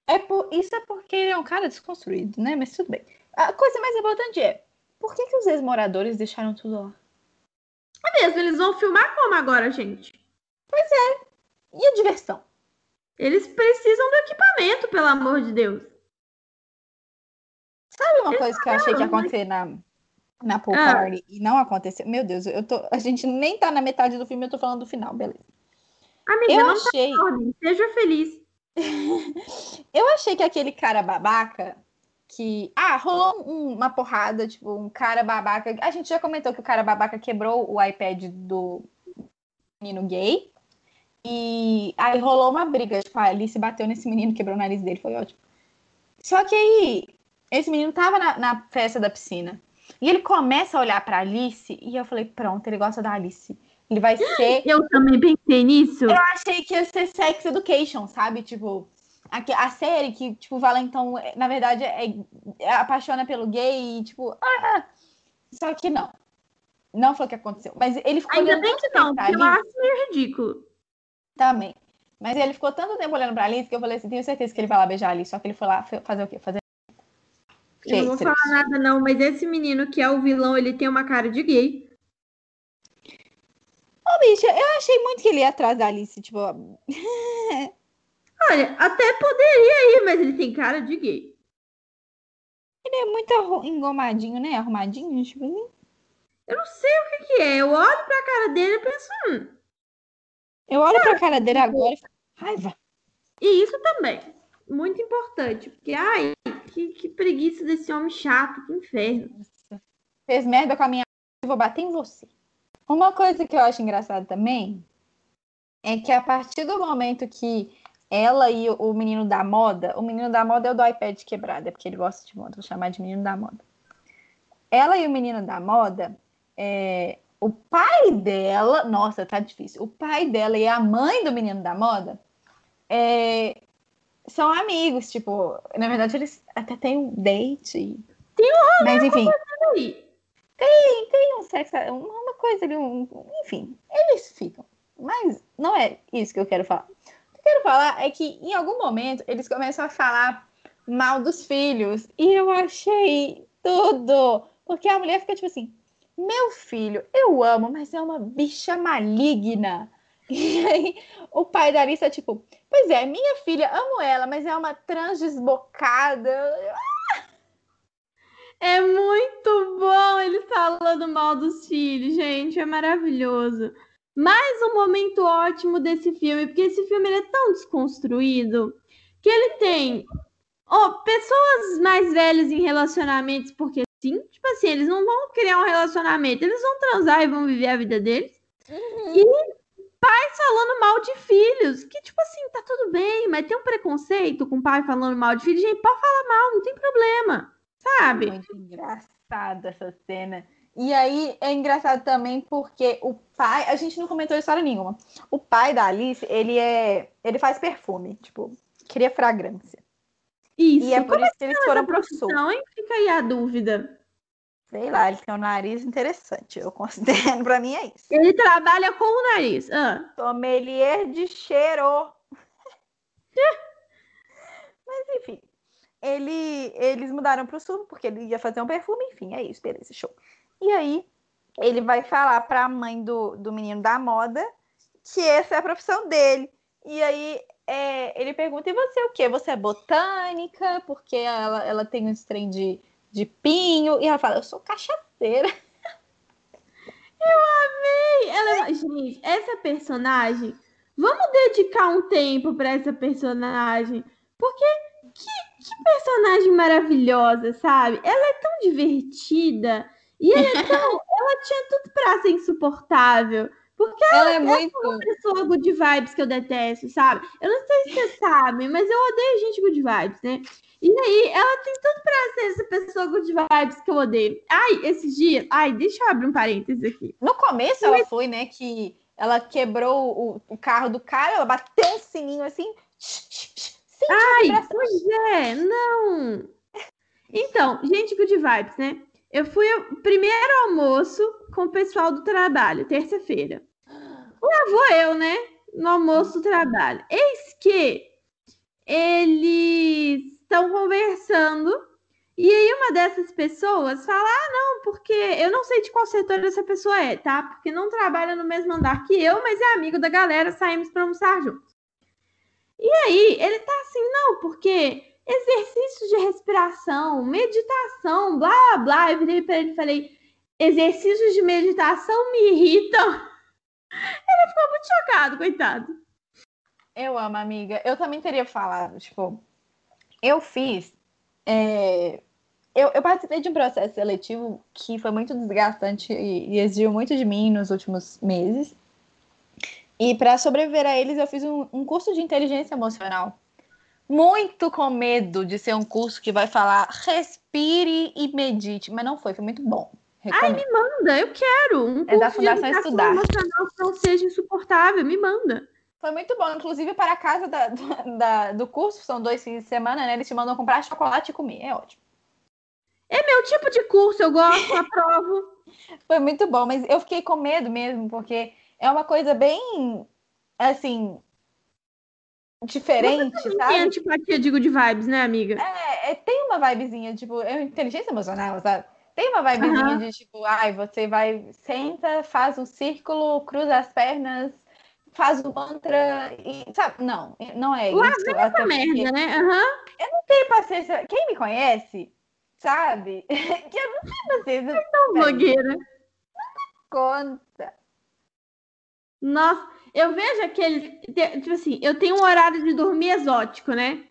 é por, isso é porque ele é um cara desconstruído, né? Mas tudo bem. A coisa mais importante é, por que, que os ex-moradores deixaram tudo lá? É mesmo, eles vão filmar como agora, gente? Pois é. E a diversão? Eles precisam do equipamento, pelo amor de Deus. Sabe uma coisa que eu achei que ia acontecer na, na pool Ah. party e não aconteceu? Meu Deus, eu tô, a gente nem tá na metade do filme, eu tô falando do final, beleza. Amiga, Eu não achei, tá em ordem. Seja feliz. eu achei que aquele cara babaca que. Ah, rolou um- uma porrada, tipo, um cara babaca. A gente já comentou que o cara babaca quebrou o iPad do menino gay. E aí rolou uma briga, tipo, a Alice bateu nesse menino, quebrou o nariz dele, foi ótimo. Só que aí, esse menino tava na, na festa da piscina. E ele começa a olhar pra Alice, e eu falei, pronto, ele gosta da Alice. Ele vai ser Eu também pensei nisso. eu achei que ia ser Sex Education, sabe? Tipo, a, a série que, tipo, Valentão, é- na verdade, é, é- apaixona pelo gay e, tipo, ah! Só que não. Não foi o que aconteceu. Mas ele ficou Ainda bem que não, porque eu acho meio ridículo. também. Mas ele ficou tanto tempo olhando pra Alice que eu falei assim, tenho certeza que ele vai lá beijar a Alice. Só que ele foi lá fa- fazer o quê? Fazer... Eu não vou falar nada, não, mas esse menino que é o vilão, ele tem uma cara de gay. Ô, bicha, eu achei muito que ele ia atrás da Alice, tipo... Olha, até poderia ir, mas ele tem cara de gay. Ele é muito engomadinho, né? Arrumadinho, tipo assim. Eu não sei o que, que é. Eu olho pra cara dele e penso, hum, Eu olho pra cara dele agora e falo, raiva. E isso também. Muito importante. Porque, ai, que, que preguiça desse homem chato, que inferno. fez merda com a minha eu vou bater em você. Uma coisa que eu acho engraçado também é que a partir do momento que ela e o menino da moda, o menino da moda é o do iPad quebrado, é porque ele gosta de moda, vou chamar de menino da moda. Ela e o menino da moda, é, o pai dela, nossa, tá difícil. O pai dela e a mãe do menino da moda é, são amigos, tipo, na verdade eles até têm um date. Tem um Mas enfim, Aí, tem um sexo, uma uma coisa ali, um, enfim, eles ficam. Mas não é isso que eu quero falar. O que eu quero falar é que em algum momento eles começam a falar mal dos filhos e eu achei tudo. Porque a mulher fica tipo assim: meu filho, eu amo, mas é uma bicha maligna. E aí o pai da Alice é tipo: pois é, minha filha, amo ela, mas é uma trans desbocada. É muito bom ele falando mal dos filhos, gente. É maravilhoso. Mais um momento ótimo desse filme, porque esse filme é tão desconstruído que ele tem ó, pessoas mais velhas em relacionamentos, porque sim, tipo assim, eles não vão criar um relacionamento, eles vão transar e vão viver a vida deles. E pais falando mal de filhos, que tipo assim, tá tudo bem, mas tem um preconceito com pai falando mal de filhos, gente, pode falar mal, não tem problema, sabe? Muito engraçada essa cena. E aí é engraçado também porque o pai, a gente não comentou história nenhuma. O pai da Alice, ele é, ele faz perfume, tipo, cria fragrância. Isso. E é por Como isso que eles essa foram pro sul. profissão, hein? Fica aí a dúvida. Sei lá, ele tem um nariz interessante. Eu considero, pra mim é isso. Ele trabalha com o nariz. Ah, Sommelier de cheiro. Mas enfim, ele, eles mudaram pro sul porque ele ia fazer um perfume, enfim, é isso, beleza, show. E aí ele vai falar pra mãe do, do menino da moda que essa é a profissão dele. E aí é, ele pergunta: e você o quê? Você é botânica? Porque ela, ela tem um trem de, de pinho. E ela fala: eu sou cachaceira. Ei, ela é... Gente, essa personagem. Vamos dedicar um tempo pra essa personagem. Porque que, que personagem maravilhosa, sabe? Ela é tão divertida. E ela é tão. ela tinha tudo pra ser insuportável. Porque Ela é muito. uma pessoa good vibes que eu detesto, sabe? Eu não sei se vocês sabem, mas eu odeio gente good vibes, né? E aí, ela tem tudo pra ser essa pessoa good vibes que eu odeio. Ai, esses dias. Ai, deixa eu abrir um parênteses aqui. No começo ela foi, né, que ela quebrou o, o carro do cara, ela bateu um sininho assim. Sente a Ai, vibração. pois é, não. Então, gente good vibes, né? Eu fui o primeiro almoço com o pessoal do trabalho, terça-feira. Lá vou eu, né? No almoço do trabalho. Eis que eles estão conversando e aí uma dessas pessoas fala: Ah, não, porque eu não sei de qual setor essa pessoa é, tá? Porque não trabalha no mesmo andar que eu, mas é amigo da galera, saímos para almoçar juntos. E aí ele tá assim, não, porque exercícios de respiração, meditação, blá blá. Eu virei para ele e falei: exercícios de meditação me irritam. Ele ficou muito chocado, coitado. Eu amo, amiga. Eu também teria falado, tipo, eu fiz é, eu, eu, participei de um processo seletivo que foi muito desgastante e, e exigiu muito de mim nos últimos meses. E para sobreviver a eles, eu fiz um, um, curso de inteligência emocional. Muito com medo de ser um curso que vai falar respire e medite, mas não foi, foi muito bom. Recomendo. Ai, me manda, eu quero. Um é da Fundação de Estudar. emocional que não seja insuportável, me manda. Foi muito bom. Inclusive, para a casa da, da, do curso, são dois fins de semana, né? Eles te mandam comprar chocolate e comer. É ótimo. É meu tipo de curso, eu gosto, aprovo. Foi muito bom, mas eu fiquei com medo mesmo, porque é uma coisa bem, assim, diferente, Você sabe? Tem antipatia, digo, de vibes, né, amiga? É, é, tem uma vibezinha, tipo, é inteligência emocional, sabe? Tem uma vibezinha uhum. de, tipo, ai, você vai, senta, faz um círculo, cruza as pernas, faz o mantra e, sabe? Não, não é Lá isso. Vem essa merda, né? Uhum. Eu não tenho paciência. Quem me conhece, sabe? que eu não tenho paciência. É tão blogueira. Conta. Nossa, eu vejo aquele. Tipo assim, eu tenho um horário de dormir exótico, né?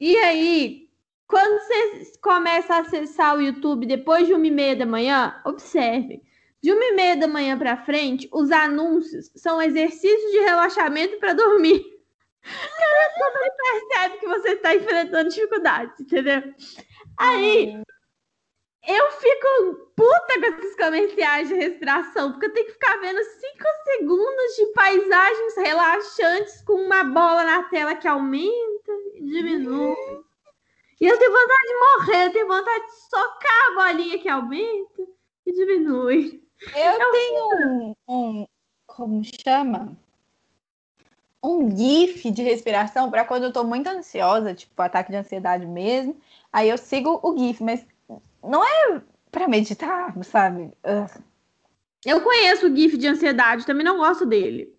E aí, quando você começa a acessar o YouTube depois de uma e meia da manhã, observe. De uma e meia da manhã para frente, os anúncios são exercícios de relaxamento para dormir. Cara, todo mundo percebe que você está enfrentando dificuldades, entendeu? Aí, eu fico puta com esses comerciais de respiração, porque eu tenho que ficar vendo cinco segundos de paisagens relaxantes com uma bola na tela que aumenta e diminui. E eu tenho vontade de morrer, eu tenho vontade de socar a bolinha que aumenta e diminui. Eu tenho um, um, como chama? Um GIF de respiração para quando eu tô muito ansiosa, tipo ataque de ansiedade mesmo. Aí eu sigo o GIF, mas não é para meditar, sabe? Uh. Eu conheço o GIF de ansiedade, também não gosto dele.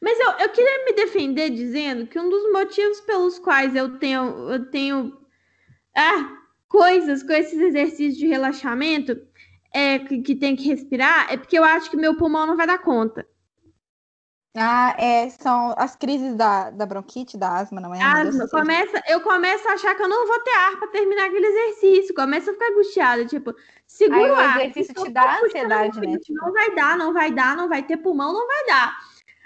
Mas eu, eu queria me defender dizendo que um dos motivos pelos quais eu tenho, eu tenho ah, coisas com esses exercícios de relaxamento é, que, que tem que respirar, é porque eu acho que meu pulmão não vai dar conta. Ah, é, são as crises da, da bronquite, da asma, não é? Asma, começa, eu começo a achar que eu não vou ter ar para terminar aquele exercício, começa a ficar angustiada, tipo, segura Aí, o ar. O exercício te dá ansiedade, né? Tipo... Não vai dar, não vai dar, não vai ter pulmão, não vai dar.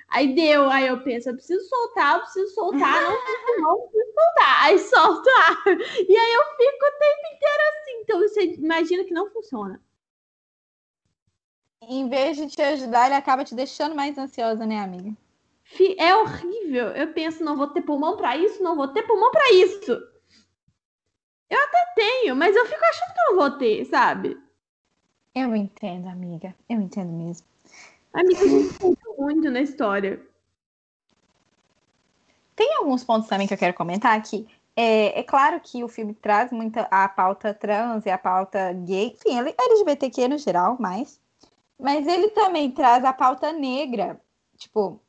Aí deu, aí eu penso, eu preciso soltar, eu preciso soltar, não, não, não preciso soltar. Aí solto ar. E aí eu fico o tempo inteiro assim. Então você imagina que não funciona. Em vez de te ajudar, ele acaba te deixando mais ansiosa, né, amiga? É horrível. Eu penso, não vou ter pulmão para isso, não vou ter pulmão para isso. Eu até tenho, mas eu fico achando que eu não vou ter, sabe? Eu entendo, amiga. Eu entendo mesmo. Amiga, muito na história. Tem alguns pontos também que eu quero comentar aqui. É, é, claro que o filme traz muita a pauta trans e a pauta gay, enfim, LGBTQ no geral, mas, mas ele também traz a pauta negra. Tipo,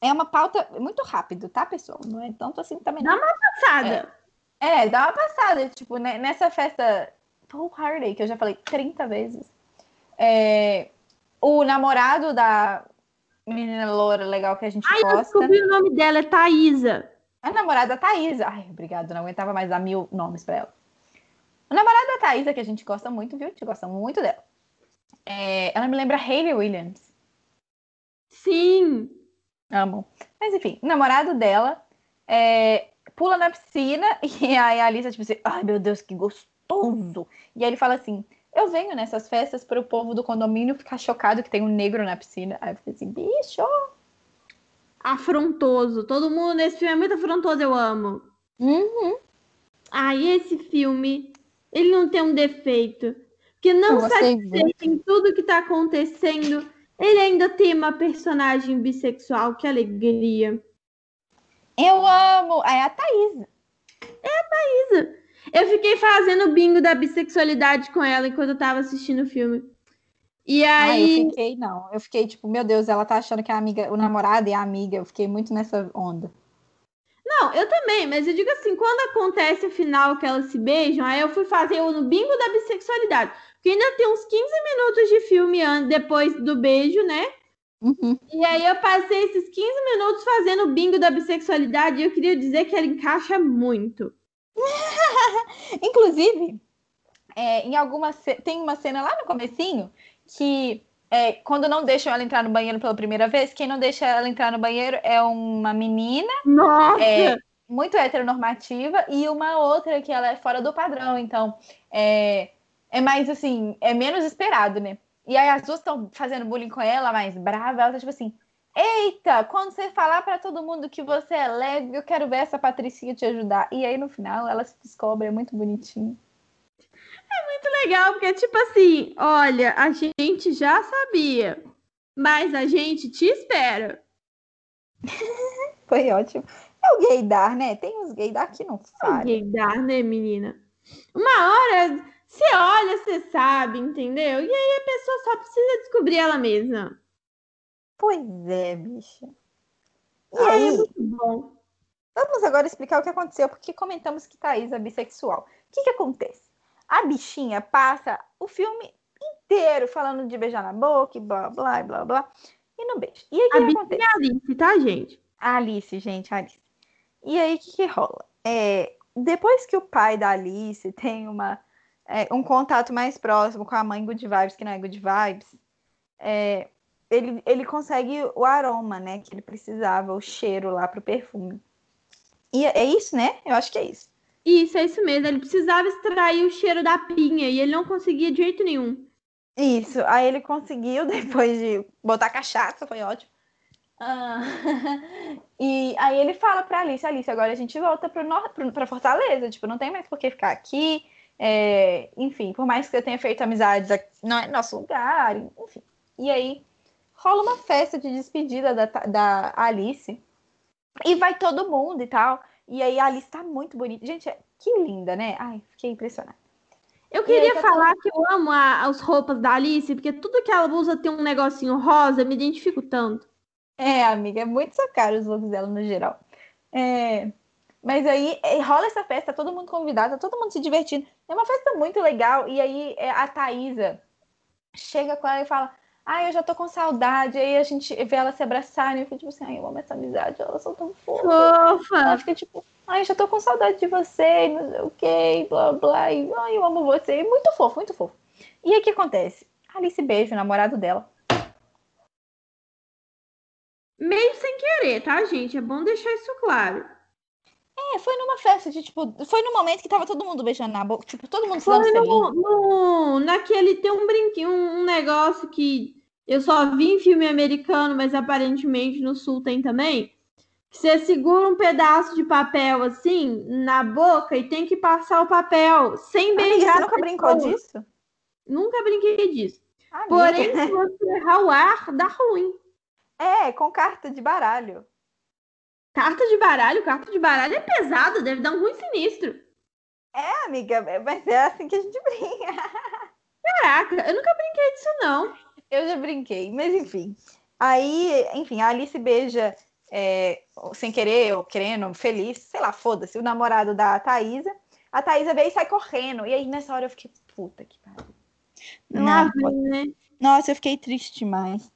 é uma pauta muito rápido, tá, pessoal? Não é tanto assim também. Dá uma passada. É, é dá uma passada. Tipo, né, nessa festa Paul Hardy, que eu já falei 30 vezes. É, o namorado da menina loura legal que a gente Ai, gosta. eu descobri o nome dela, é Thaisa. A namorada Thaisa. Ai, obrigado, não aguentava mais dar mil nomes pra ela. O namorado da Thaisa, que a gente gosta muito, viu? A gente gosta muito dela. É, ela me lembra Hayley Williams. Sim. Amo. Mas enfim, o namorado dela é, pula na piscina e aí a Alissa, tipo assim, ai meu Deus, que gostoso. E aí ele fala assim: eu venho nessas festas para o povo do condomínio ficar chocado que tem um negro na piscina. Aí eu falei assim, bicho! Afrontoso. Todo mundo nesse filme é muito afrontoso, eu amo. Uhum. Aí esse filme, ele não tem um defeito. Porque não satisfeito em tudo que tá acontecendo, ele ainda tem uma personagem bissexual. Que alegria. Eu amo. É a Thaisa. É a Thaisa. Eu fiquei fazendo bingo da bissexualidade com ela enquanto eu tava assistindo o filme. E aí. Ah, eu fiquei, não. Eu fiquei tipo, meu Deus, ela tá achando que a amiga, o namorado é a amiga. Eu fiquei muito nessa onda. Não, eu também, mas eu digo assim, quando acontece o final que elas se beijam, aí eu fui fazer o bingo da bissexualidade. Porque ainda tem uns 15 minutos de filme depois do beijo, né? Uhum. E aí eu passei esses 15 minutos fazendo o bingo da bissexualidade e eu queria dizer que ela encaixa muito. Inclusive, é, em alguma tem uma cena lá no comecinho que é, quando não deixam ela entrar no banheiro pela primeira vez, quem não deixa ela entrar no banheiro é uma menina é, muito heteronormativa e uma outra que ela é fora do padrão. Então, é, é mais assim, é menos esperado, né? E aí as duas estão fazendo bullying com ela, mais brava, ela tá tipo assim. Eita, quando você falar para todo mundo que você é leve, eu quero ver essa Patricinha te ajudar. E aí no final ela se descobre, é muito bonitinho. É muito legal, porque, tipo assim, olha, a gente já sabia, mas a gente te espera. Foi ótimo. É o gaydar, né? Tem uns gaydar que não sabem. É gaydar, né, menina? Uma hora, você olha, você sabe, entendeu? E aí a pessoa só precisa descobrir ela mesma. Pois é, bicha. E Ai, aí? É muito bom. Vamos agora explicar o que aconteceu, porque comentamos que Thaís é bissexual. O que, que acontece? A bichinha passa o filme inteiro falando de beijar na boca e blá, blá, blá, blá. E não beija. E aí, a que acontece? É a Alice, tá, gente? A Alice, gente, a Alice. E aí, o que, que rola? É, depois que o pai da Alice tem uma, é, um contato mais próximo com a mãe Good Vibes, que não é Good Vibes, é, ele, ele consegue o aroma, né? Que ele precisava, o cheiro lá pro perfume. E é isso, né? Eu acho que é isso. Isso, é isso mesmo. Ele precisava extrair o cheiro da pinha e ele não conseguia de jeito nenhum. Isso, aí ele conseguiu depois de botar cachaça, foi ótimo. Ah, e aí ele fala pra Alice, Alice, agora a gente volta pro nor pra Fortaleza, tipo, não tem mais por que ficar aqui. É, enfim, por mais que eu tenha feito amizades, não é nosso lugar, enfim. E aí rola uma festa de despedida da, da Alice. E vai todo mundo e tal. E aí a Alice tá muito bonita. Gente, que linda, né? Ai, fiquei impressionada. Eu queria tá falar que eu amo a, as roupas da Alice, porque tudo que ela usa tem um negocinho rosa, me identifico tanto. É, amiga, é muito sua cara os looks dela no geral. É, mas aí é, rola essa festa, todo mundo convidado, todo mundo se divertindo. É uma festa muito legal. E aí é, a Thaisa chega com ela e fala: Ai, eu já tô com saudade. Aí a gente vê ela se abraçarem. Eu fico tipo assim, ai, eu amo essa amizade, elas são tão fofas. Fofa! Ela fica tipo, ai, eu já tô com saudade de você, não sei o que, blá blá. E, ai, eu amo você. Muito fofo, muito fofo. E aí o que acontece? Alice beija o namorado dela. Meio sem querer, tá, gente? É bom deixar isso claro. É, foi numa festa de, tipo, foi no momento que tava todo mundo beijando na boca, tipo, todo mundo se dando no, no, Naquele, tem um brinquinho, um negócio que eu só vi em filme americano, mas aparentemente no sul tem também. Que você segura um pedaço de papel assim na boca e tem que passar o papel sem beijar. Você nunca brincou disso? Nunca brinquei disso. Amiga. Porém, se você errar o ar, dá ruim. É, com carta de baralho. Carta de baralho? Carta de baralho é pesada, deve dar um ruim sinistro. É, amiga, mas é assim que a gente brinca. Caraca, eu nunca brinquei disso, não. Eu já brinquei, mas enfim. Aí, enfim, a Alice beija é, sem querer ou querendo, feliz, sei lá, foda-se, o namorado da Thaisa. A Thaisa veio e sai correndo. E aí, nessa hora, eu fiquei, puta que pariu. Não, não né? Nossa, eu fiquei triste demais.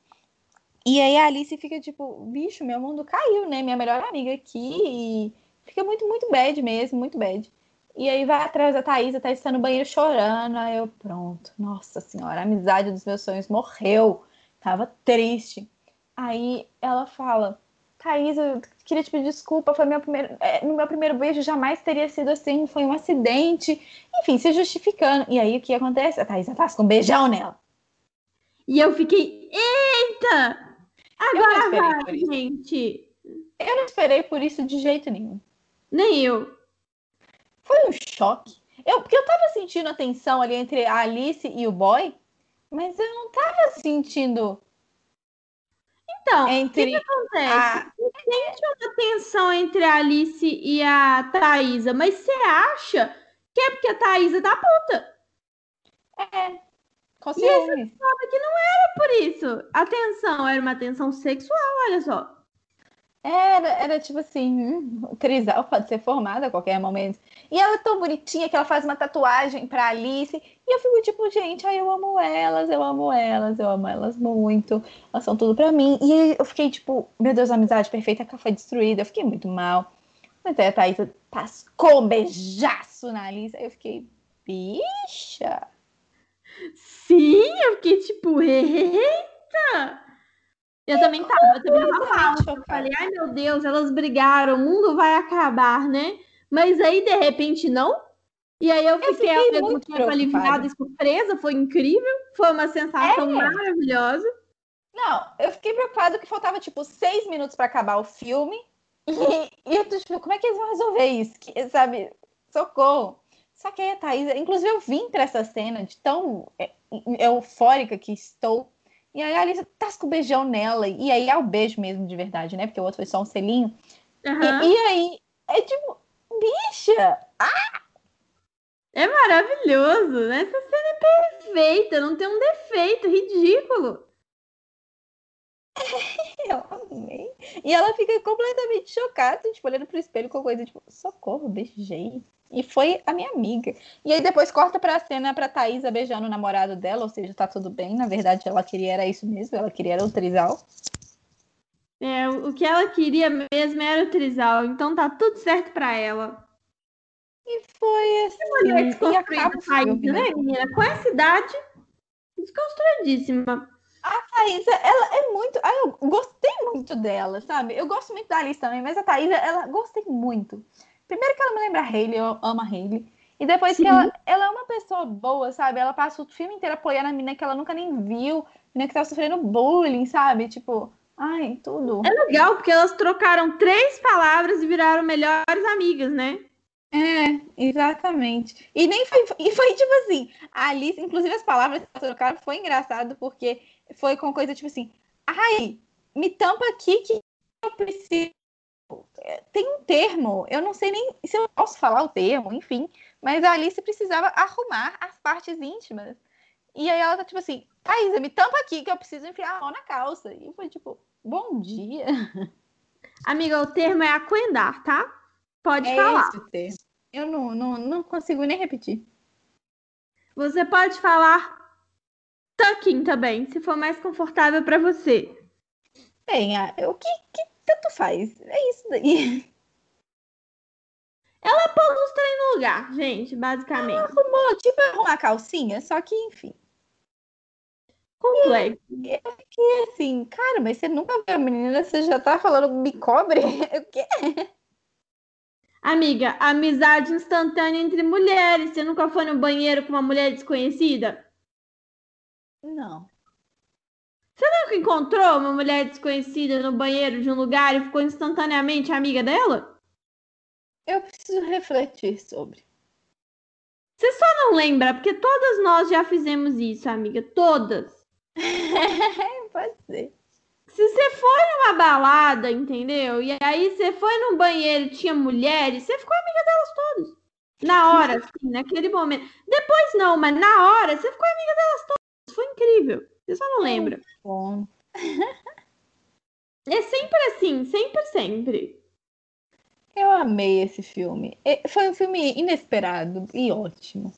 E aí a Alice fica tipo, bicho, meu mundo caiu, né? Minha melhor amiga aqui. E fica muito, muito bad mesmo, muito bad. E aí vai atrás da Thaís, a Thaís tá no banheiro chorando. Aí eu, pronto, nossa senhora, a amizade dos meus sonhos morreu. Tava triste. Aí ela fala, Thaís, eu queria te pedir desculpa, foi meu primeiro, é, no meu primeiro beijo jamais teria sido assim, foi um acidente. Enfim, se justificando. E aí o que acontece? A Thaís com um beijão nela. E eu fiquei, eita! Agora vai, gente. Eu não esperei por isso de jeito nenhum. Nem eu. Foi um choque. Eu, porque eu tava sentindo a tensão ali entre a Alice e o boy, mas eu não tava sentindo. Então, entre o que, que acontece? a- Sente uma tensão entre a Alice e a Thaísa, mas você acha que é porque a Thaísa tá puta? É, com E ciúmes. Sabe que não era por isso. A tensão era uma tensão sexual, olha só. Era, era tipo assim, hum, o trisal pode ser formado a qualquer momento. E ela é tão bonitinha que ela faz uma tatuagem pra Alice. E eu fico tipo, gente, ai, eu amo elas, eu amo elas, eu amo elas muito. Elas são tudo pra mim. E eu fiquei tipo, meu Deus, a amizade perfeita foi destruída. Eu fiquei muito mal. Mas aí a Thaís tascou um beijaço na Alice. Aí eu fiquei, bicha. Sim, eu fiquei tipo, eita! Eu também tava, eu também tava mal. Eu falei, ai meu Deus, elas brigaram, o mundo vai acabar, né? Mas aí, de repente, não. E aí eu fiquei, fiquei ao mesmo tempo aliviada e surpresa, foi incrível, foi uma sensação É. maravilhosa. Não, eu fiquei preocupada que faltava tipo seis minutos pra acabar o filme. E, e eu tô tipo, como é que eles vão resolver isso? Que, sabe? Socorro. Só que aí a Thaís, inclusive eu vim pra essa cena de tão é, eufórica que estou. E aí a Alice tasca o beijão nela. E aí é o beijo mesmo de verdade, né? Porque o outro foi só um selinho. E- Aham. E, aí é tipo, bicha! É maravilhoso, né? Essa cena é perfeita, não tem um defeito, ridículo. Eu amei. E ela fica completamente chocada, tipo, olhando pro espelho com coisa tipo, socorro, beijei. E foi a minha amiga. E aí depois corta pra cena pra Thaísa beijando o namorado dela, ou seja, tá tudo bem. Na verdade, ela queria era isso mesmo, ela queria era o trisal. É, o que ela queria mesmo era o trisal, então tá tudo certo pra ela. E foi assim. Mulher e desconstruída, acaba Thaísa, filme, né, menina? Com essa idade, desconstruidíssima. A Thaísa, ela é muito. Ah, eu gostei muito dela, sabe? Eu gosto muito da Alice também, mas a Thaísa, ela gostei muito. Primeiro que ela me lembra a Hailey, eu amo a Hailey. E depois Sim. que ela, ela é uma pessoa boa, sabe? Ela passa o filme inteiro apoiando a menina que ela nunca nem viu, menina que tava sofrendo bullying, sabe? Tipo, ai, tudo. É legal porque elas trocaram três palavras e viraram melhores amigas, né? É, exatamente. E nem foi, e foi tipo assim, a Alice, inclusive as palavras que ela trocaram foi engraçado, porque foi com coisa tipo assim, ai, me tampa aqui que eu preciso. Tem um termo, eu não sei nem se eu posso falar o termo, enfim, mas a Alice precisava arrumar as partes íntimas. E aí ela tá tipo assim, Thaisa, me tampa aqui que eu preciso enfiar a mão na calça. E foi tipo, bom dia. Amiga, o termo é aquendar, tá? Pode É falar. esse o termo. Eu não, não, não consigo nem repetir. Você pode falar tucking também, se for mais confortável pra você. Bem, o que, que tanto faz? É isso daí. Ela pôs os trem no lugar, gente, basicamente. Arrumou, tipo, arrumar a calcinha, só que, enfim. Complexo. E assim, cara, mas você nunca viu a menina, você já tá falando me cobre? O quê? Amiga, amizade instantânea entre mulheres. Você nunca foi no banheiro com uma mulher desconhecida? Não. Nunca encontrou uma mulher desconhecida no banheiro de um lugar e ficou instantaneamente amiga dela? Eu preciso refletir sobre. Você só não lembra, porque todas nós já fizemos isso, amiga. Todas. Pode ser. Se você foi numa balada, entendeu? E aí você foi num banheiro e tinha mulheres, você ficou amiga delas todas. Na hora, assim, naquele momento. Depois não, mas na hora você ficou amiga delas todas. Foi incrível. Você só não lembra. Bom. É sempre assim, sempre, sempre. Eu amei esse filme. E- Foi um filme inesperado e ótimo.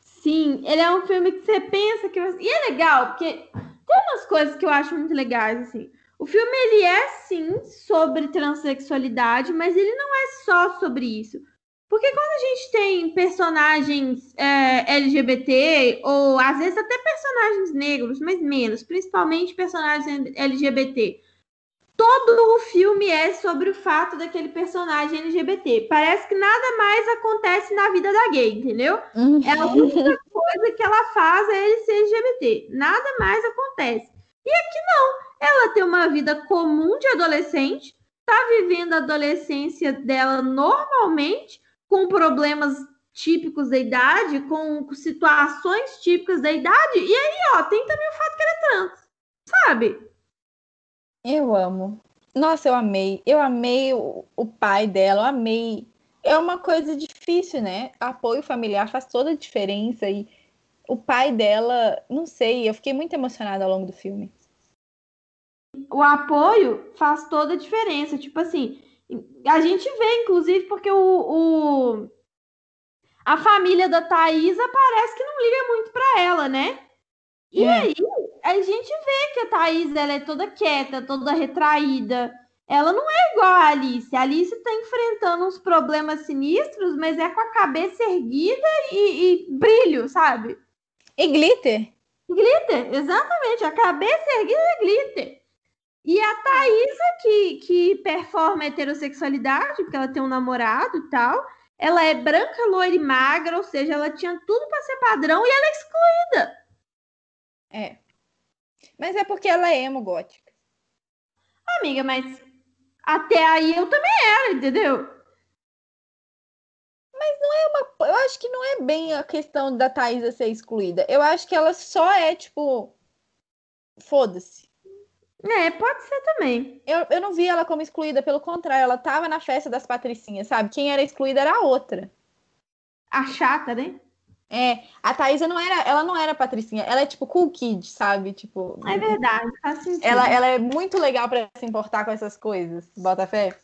Sim, ele é um filme que você pensa que. E é legal, porque tem umas coisas que eu acho muito legais, assim. O filme, ele é, sim, sobre transexualidade, mas ele não é só sobre isso. Porque quando a gente tem personagens é, LGBT, ou às vezes até personagens negros, mas menos, principalmente personagens LGBT, todo o filme é sobre o fato daquele personagem LGBT. Parece que nada mais acontece na vida da gay, entendeu? É a única coisa que ela faz é ele ser LGBT. Nada mais acontece. E aqui não. Ela tem uma vida comum de adolescente, tá vivendo a adolescência dela normalmente, com problemas típicos da idade, com situações típicas da idade. E aí, ó, tem também o fato que ela é trans, sabe? Eu amo. Nossa, eu amei. Eu amei o, o pai dela, eu amei. É uma coisa difícil, né? Apoio familiar faz toda a diferença. E o pai dela, não sei, eu fiquei muito emocionada ao longo do filme. O apoio faz toda a diferença. Tipo assim, a gente vê, inclusive, porque o, o a família da Thaisa parece que não liga muito para ela, né? E é. aí a gente vê que a Thaís ela é toda quieta, toda retraída. Ela não é igual a Alice. A Alice tá enfrentando uns problemas sinistros, mas é com a cabeça erguida e, e brilho, sabe? E glitter. Glitter, exatamente. A cabeça erguida é glitter. E a Thaisa, que, que performa heterossexualidade, porque ela tem um namorado e tal, ela é branca, loira e magra, ou seja, ela tinha tudo para ser padrão e ela é excluída. É. Mas é porque ela é emo gótica. Amiga, mas até aí eu também era, entendeu? Mas não é uma. Eu acho que não é bem a questão da Thaisa ser excluída. Eu acho que ela só é, tipo. Foda-se. É, pode ser também. Eu, eu não vi ela como excluída, pelo contrário, ela tava na festa das patricinhas, sabe? Quem era excluída era a outra. A chata, né? É, a Thaisa não era, ela não era patricinha, ela é tipo cool kid, sabe? Tipo. É verdade, faz sentido. Ela, ela é muito legal para se importar com essas coisas, bota fé?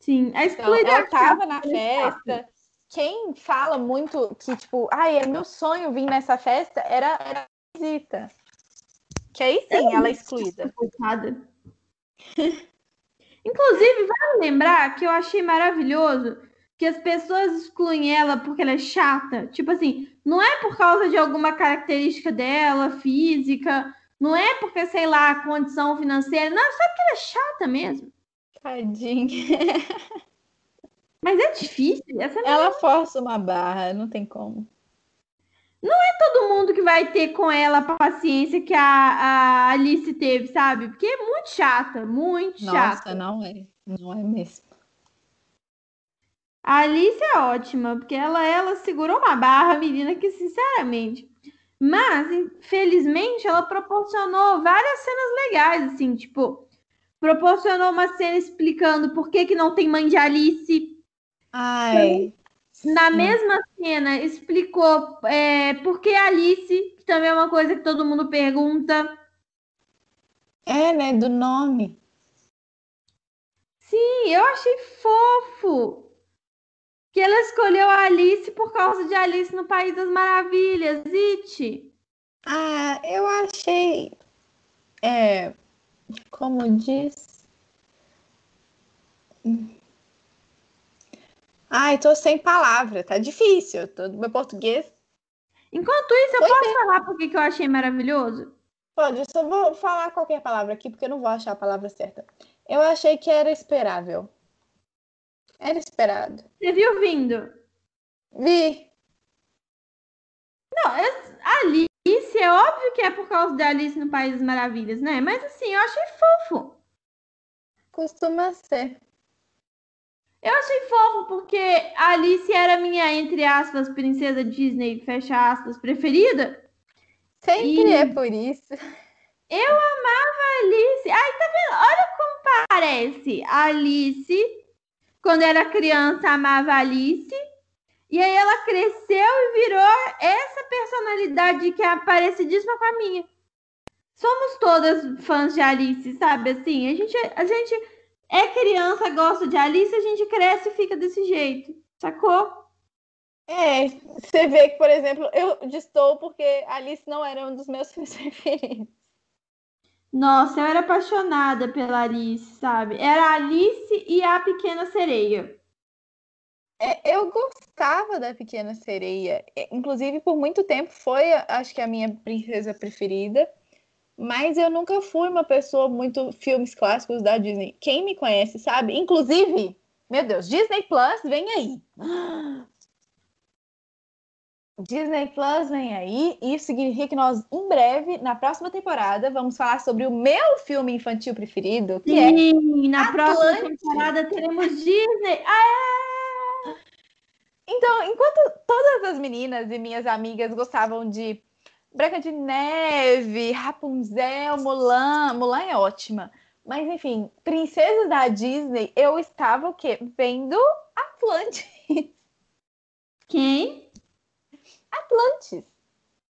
Sim, a excluída. Então, ela tava na festa. Quem fala muito que, tipo, ai, é meu sonho vir nessa festa, era, era a visita. Que aí sim, ela é excluída. Inclusive, vale lembrar que eu achei maravilhoso que as pessoas excluem ela porque ela é chata. Tipo assim, não é por causa de alguma característica dela, física, não é porque, sei lá, condição financeira, não, só porque ela é chata mesmo. Tadinha. Mas é difícil. Essa ela força uma barra, não tem como. Não é todo mundo que vai ter com ela a paciência que a, a Alice teve, sabe? Porque é muito chata, muito Nossa, chata. Nossa, não é. Não é mesmo. A Alice é ótima, porque ela, ela segurou uma barra, menina, que sinceramente. Mas, infelizmente, ela proporcionou várias cenas legais, assim, tipo, proporcionou uma cena explicando por que, que não tem mãe de Alice. Ai. Na mesma cena, explicou é, por que Alice, que também é uma coisa que todo mundo pergunta. É, né? Do nome. Sim, eu achei fofo. Que ela escolheu a Alice por causa de Alice no País das Maravilhas, It. Ah, eu achei. É. Como diz. Ai, tô sem palavra, tá difícil. Tô... Meu português. Enquanto isso, eu pois posso é. falar por que eu achei maravilhoso? Pode, eu só vou falar qualquer palavra aqui, porque eu não vou achar a palavra certa. Eu achei que era esperável. Era esperado. Você viu vindo? Vi. Não, Alice, é óbvio que é por causa da Alice no País das Maravilhas, né? Mas assim, eu achei fofo. Costuma ser. Eu achei fofo porque a Alice era minha, entre aspas, princesa Disney, fecha aspas, preferida. Sempre e... é por isso. Eu amava a Alice. Ai, tá vendo? Olha como parece. A Alice, quando era criança, amava a Alice. E aí ela cresceu e virou essa personalidade que é parecidíssima com a minha. Somos todas fãs de Alice, sabe? Assim, a gente, a gente é criança, gosta de Alice, a gente cresce e fica desse jeito, sacou? É, você vê que, por exemplo, eu estou porque Alice não era um dos meus filmes preferidos. Nossa, eu era apaixonada pela Alice, sabe? Era Alice e a Pequena Sereia. É, eu gostava da Pequena Sereia. É, inclusive, por muito tempo foi, acho que, a minha princesa preferida. Mas eu nunca fui uma pessoa muito filmes clássicos da Disney. Quem me conhece sabe. Inclusive, meu Deus, Disney Plus vem aí. Disney Plus vem aí. Isso significa que nós, em breve, na próxima temporada, vamos falar sobre o meu filme infantil preferido, que Sim, é. na Atlante. próxima temporada teremos Disney. Ah! Então, enquanto todas as meninas e minhas amigas gostavam de Branca de Neve, Rapunzel, Mulan, Mulan é ótima. Mas enfim, princesas da Disney, eu estava o quê? Vendo Atlantis. Quem? Atlantis.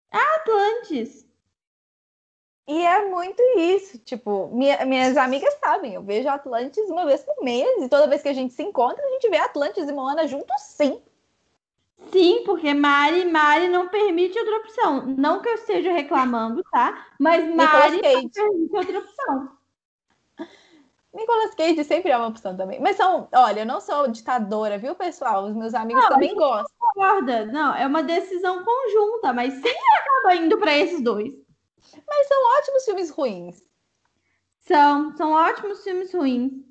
Atlantis. E é muito isso, tipo, minha, minhas amigas sabem, eu vejo Atlantis uma vez por mês, e toda vez que a gente se encontra, a gente vê Atlantis e Moana juntos, sim. Sim, porque Mari, Mari não permite outra opção. Não que eu esteja reclamando, tá? Mas Mari não permite outra opção. Nicolas Cage sempre é uma opção também. Mas são, olha, eu não sou ditadora, viu, pessoal? Os meus amigos não, também gostam. Concorda. Não, é uma decisão conjunta, mas sempre acaba indo para esses dois. Mas são ótimos filmes ruins. São, são ótimos filmes ruins.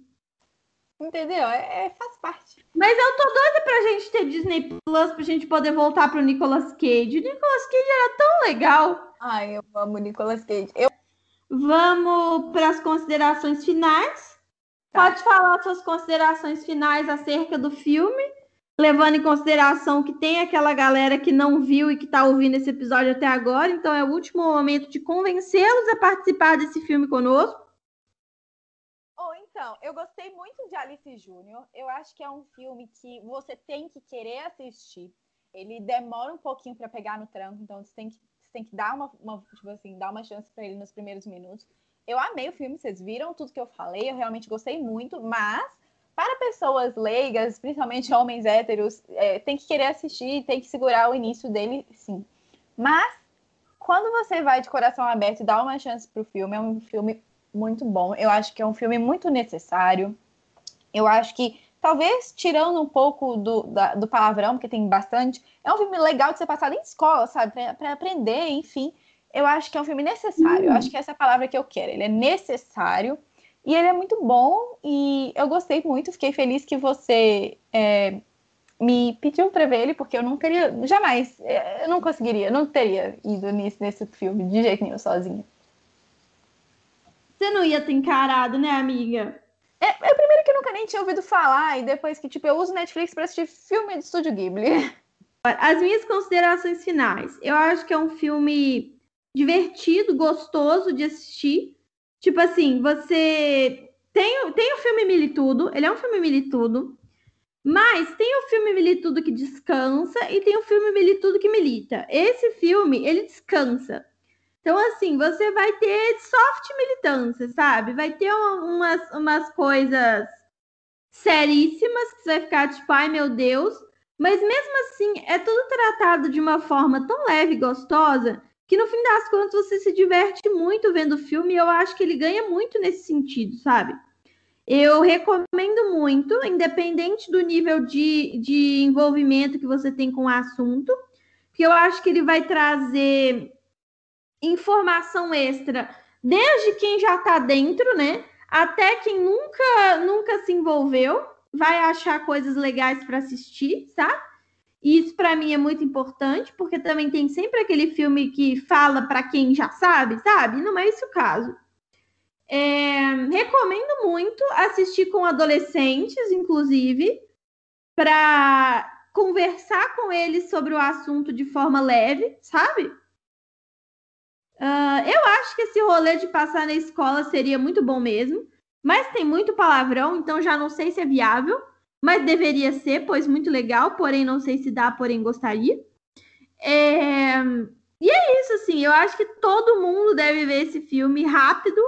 Entendeu? É, é, faz parte. Mas eu tô doida pra gente ter Disney Plus pra gente poder voltar pro Nicolas Cage. O Nicolas Cage era tão legal. Ai, eu amo Nicolas Cage. Eu... Vamos para as considerações finais. Tá. Pode falar suas considerações finais acerca do filme, levando em consideração que tem aquela galera que não viu e que está ouvindo esse episódio até agora, então é o último momento de convencê-los a participar desse filme conosco. Então, eu gostei muito de Alice Júnior. Eu acho que é um filme que você tem que querer assistir. Ele demora um pouquinho para pegar no tranco, então você tem que, você tem que dar uma, uma tipo assim, dar uma chance para ele nos primeiros minutos. Eu amei o filme, vocês viram tudo que eu falei, eu realmente gostei muito, mas para pessoas leigas, principalmente homens héteros, é, tem que querer assistir, tem que segurar o início dele, sim. Mas quando você vai de coração aberto e dá uma chance pro filme, é um filme muito bom. Eu acho que é um filme muito necessário. Eu acho que, talvez tirando um pouco do, da, do palavrão, porque tem bastante, é um filme legal de ser passado em escola, sabe? Para aprender, enfim. Eu acho que é um filme necessário. Eu acho que essa é a palavra que eu quero. Ele é necessário. E ele é muito bom. E eu gostei muito. Fiquei feliz que você é, me pediu para ver ele, porque eu não teria. Jamais. É, eu não conseguiria. Não teria ido nesse, nesse filme de jeito nenhum sozinha. Você não ia ter encarado, né, amiga? É, é primeiro que eu nunca nem tinha ouvido falar, e depois que, tipo, eu uso Netflix para assistir filme de Estúdio Ghibli. As minhas considerações finais. Eu acho que é um filme divertido, gostoso de assistir. Tipo assim, você tem, tem o filme Militudo, ele é um filme Militudo, mas tem o filme Militudo que descansa e tem o filme Militudo que milita. Esse filme, ele descansa. Então, assim, você vai ter soft militância, sabe? Vai ter umas, umas coisas seríssimas que você vai ficar tipo, ai meu Deus. Mas mesmo assim, é tudo tratado de uma forma tão leve e gostosa que no fim das contas você se diverte muito vendo o filme e eu acho que ele ganha muito nesse sentido, sabe? Eu recomendo muito, independente do nível de, de envolvimento que você tem com o assunto, porque eu acho que ele vai trazer informação extra desde quem já está dentro, né? Até quem nunca nunca se envolveu vai achar coisas legais para assistir, tá? E isso para mim é muito importante, porque também tem sempre aquele filme que fala para quem já sabe, sabe? Não é esse o caso. É, recomendo muito assistir com adolescentes, inclusive, para conversar com eles sobre o assunto de forma leve, sabe? Uh, eu acho que esse rolê de passar na escola seria muito bom mesmo, mas tem muito palavrão, então já não sei se é viável, mas deveria ser, pois muito legal, porém não sei se dá, porém gostaria. É... E é isso, assim, eu acho que todo mundo deve ver esse filme rápido.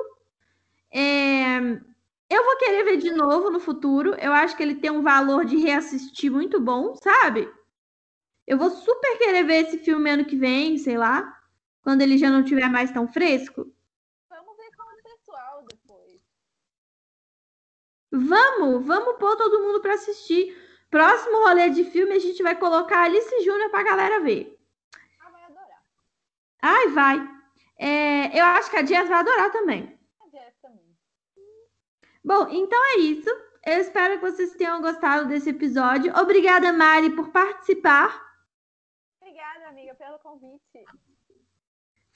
É... Eu vou querer ver de novo no futuro, eu acho que ele tem um valor de reassistir muito bom, sabe? Eu vou super querer ver esse filme ano que vem, sei lá quando ele já não tiver mais tão fresco? Vamos ver com o pessoal depois. Vamos, vamos pôr todo mundo para assistir. Próximo rolê de filme a gente vai colocar Alice Júnior pra galera ver. Ah, vai adorar. Ai, vai. É, eu acho que a Dias vai adorar também. A Dias também. Bom, então é isso. Eu espero que vocês tenham gostado desse episódio. Obrigada, Mari, por participar. Obrigada, amiga, pelo convite.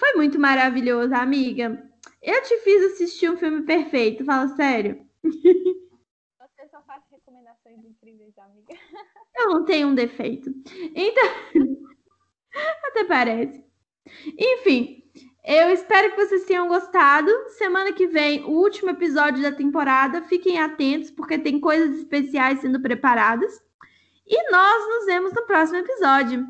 Foi muito maravilhoso, amiga. Eu te fiz assistir um filme perfeito, fala sério. Você só faz recomendações incríveis, amiga. Eu não tenho um defeito. Então, até parece. Enfim, eu espero que vocês tenham gostado. Semana que vem, o último episódio da temporada. Fiquem atentos, porque tem coisas especiais sendo preparadas. E nós nos vemos no próximo episódio.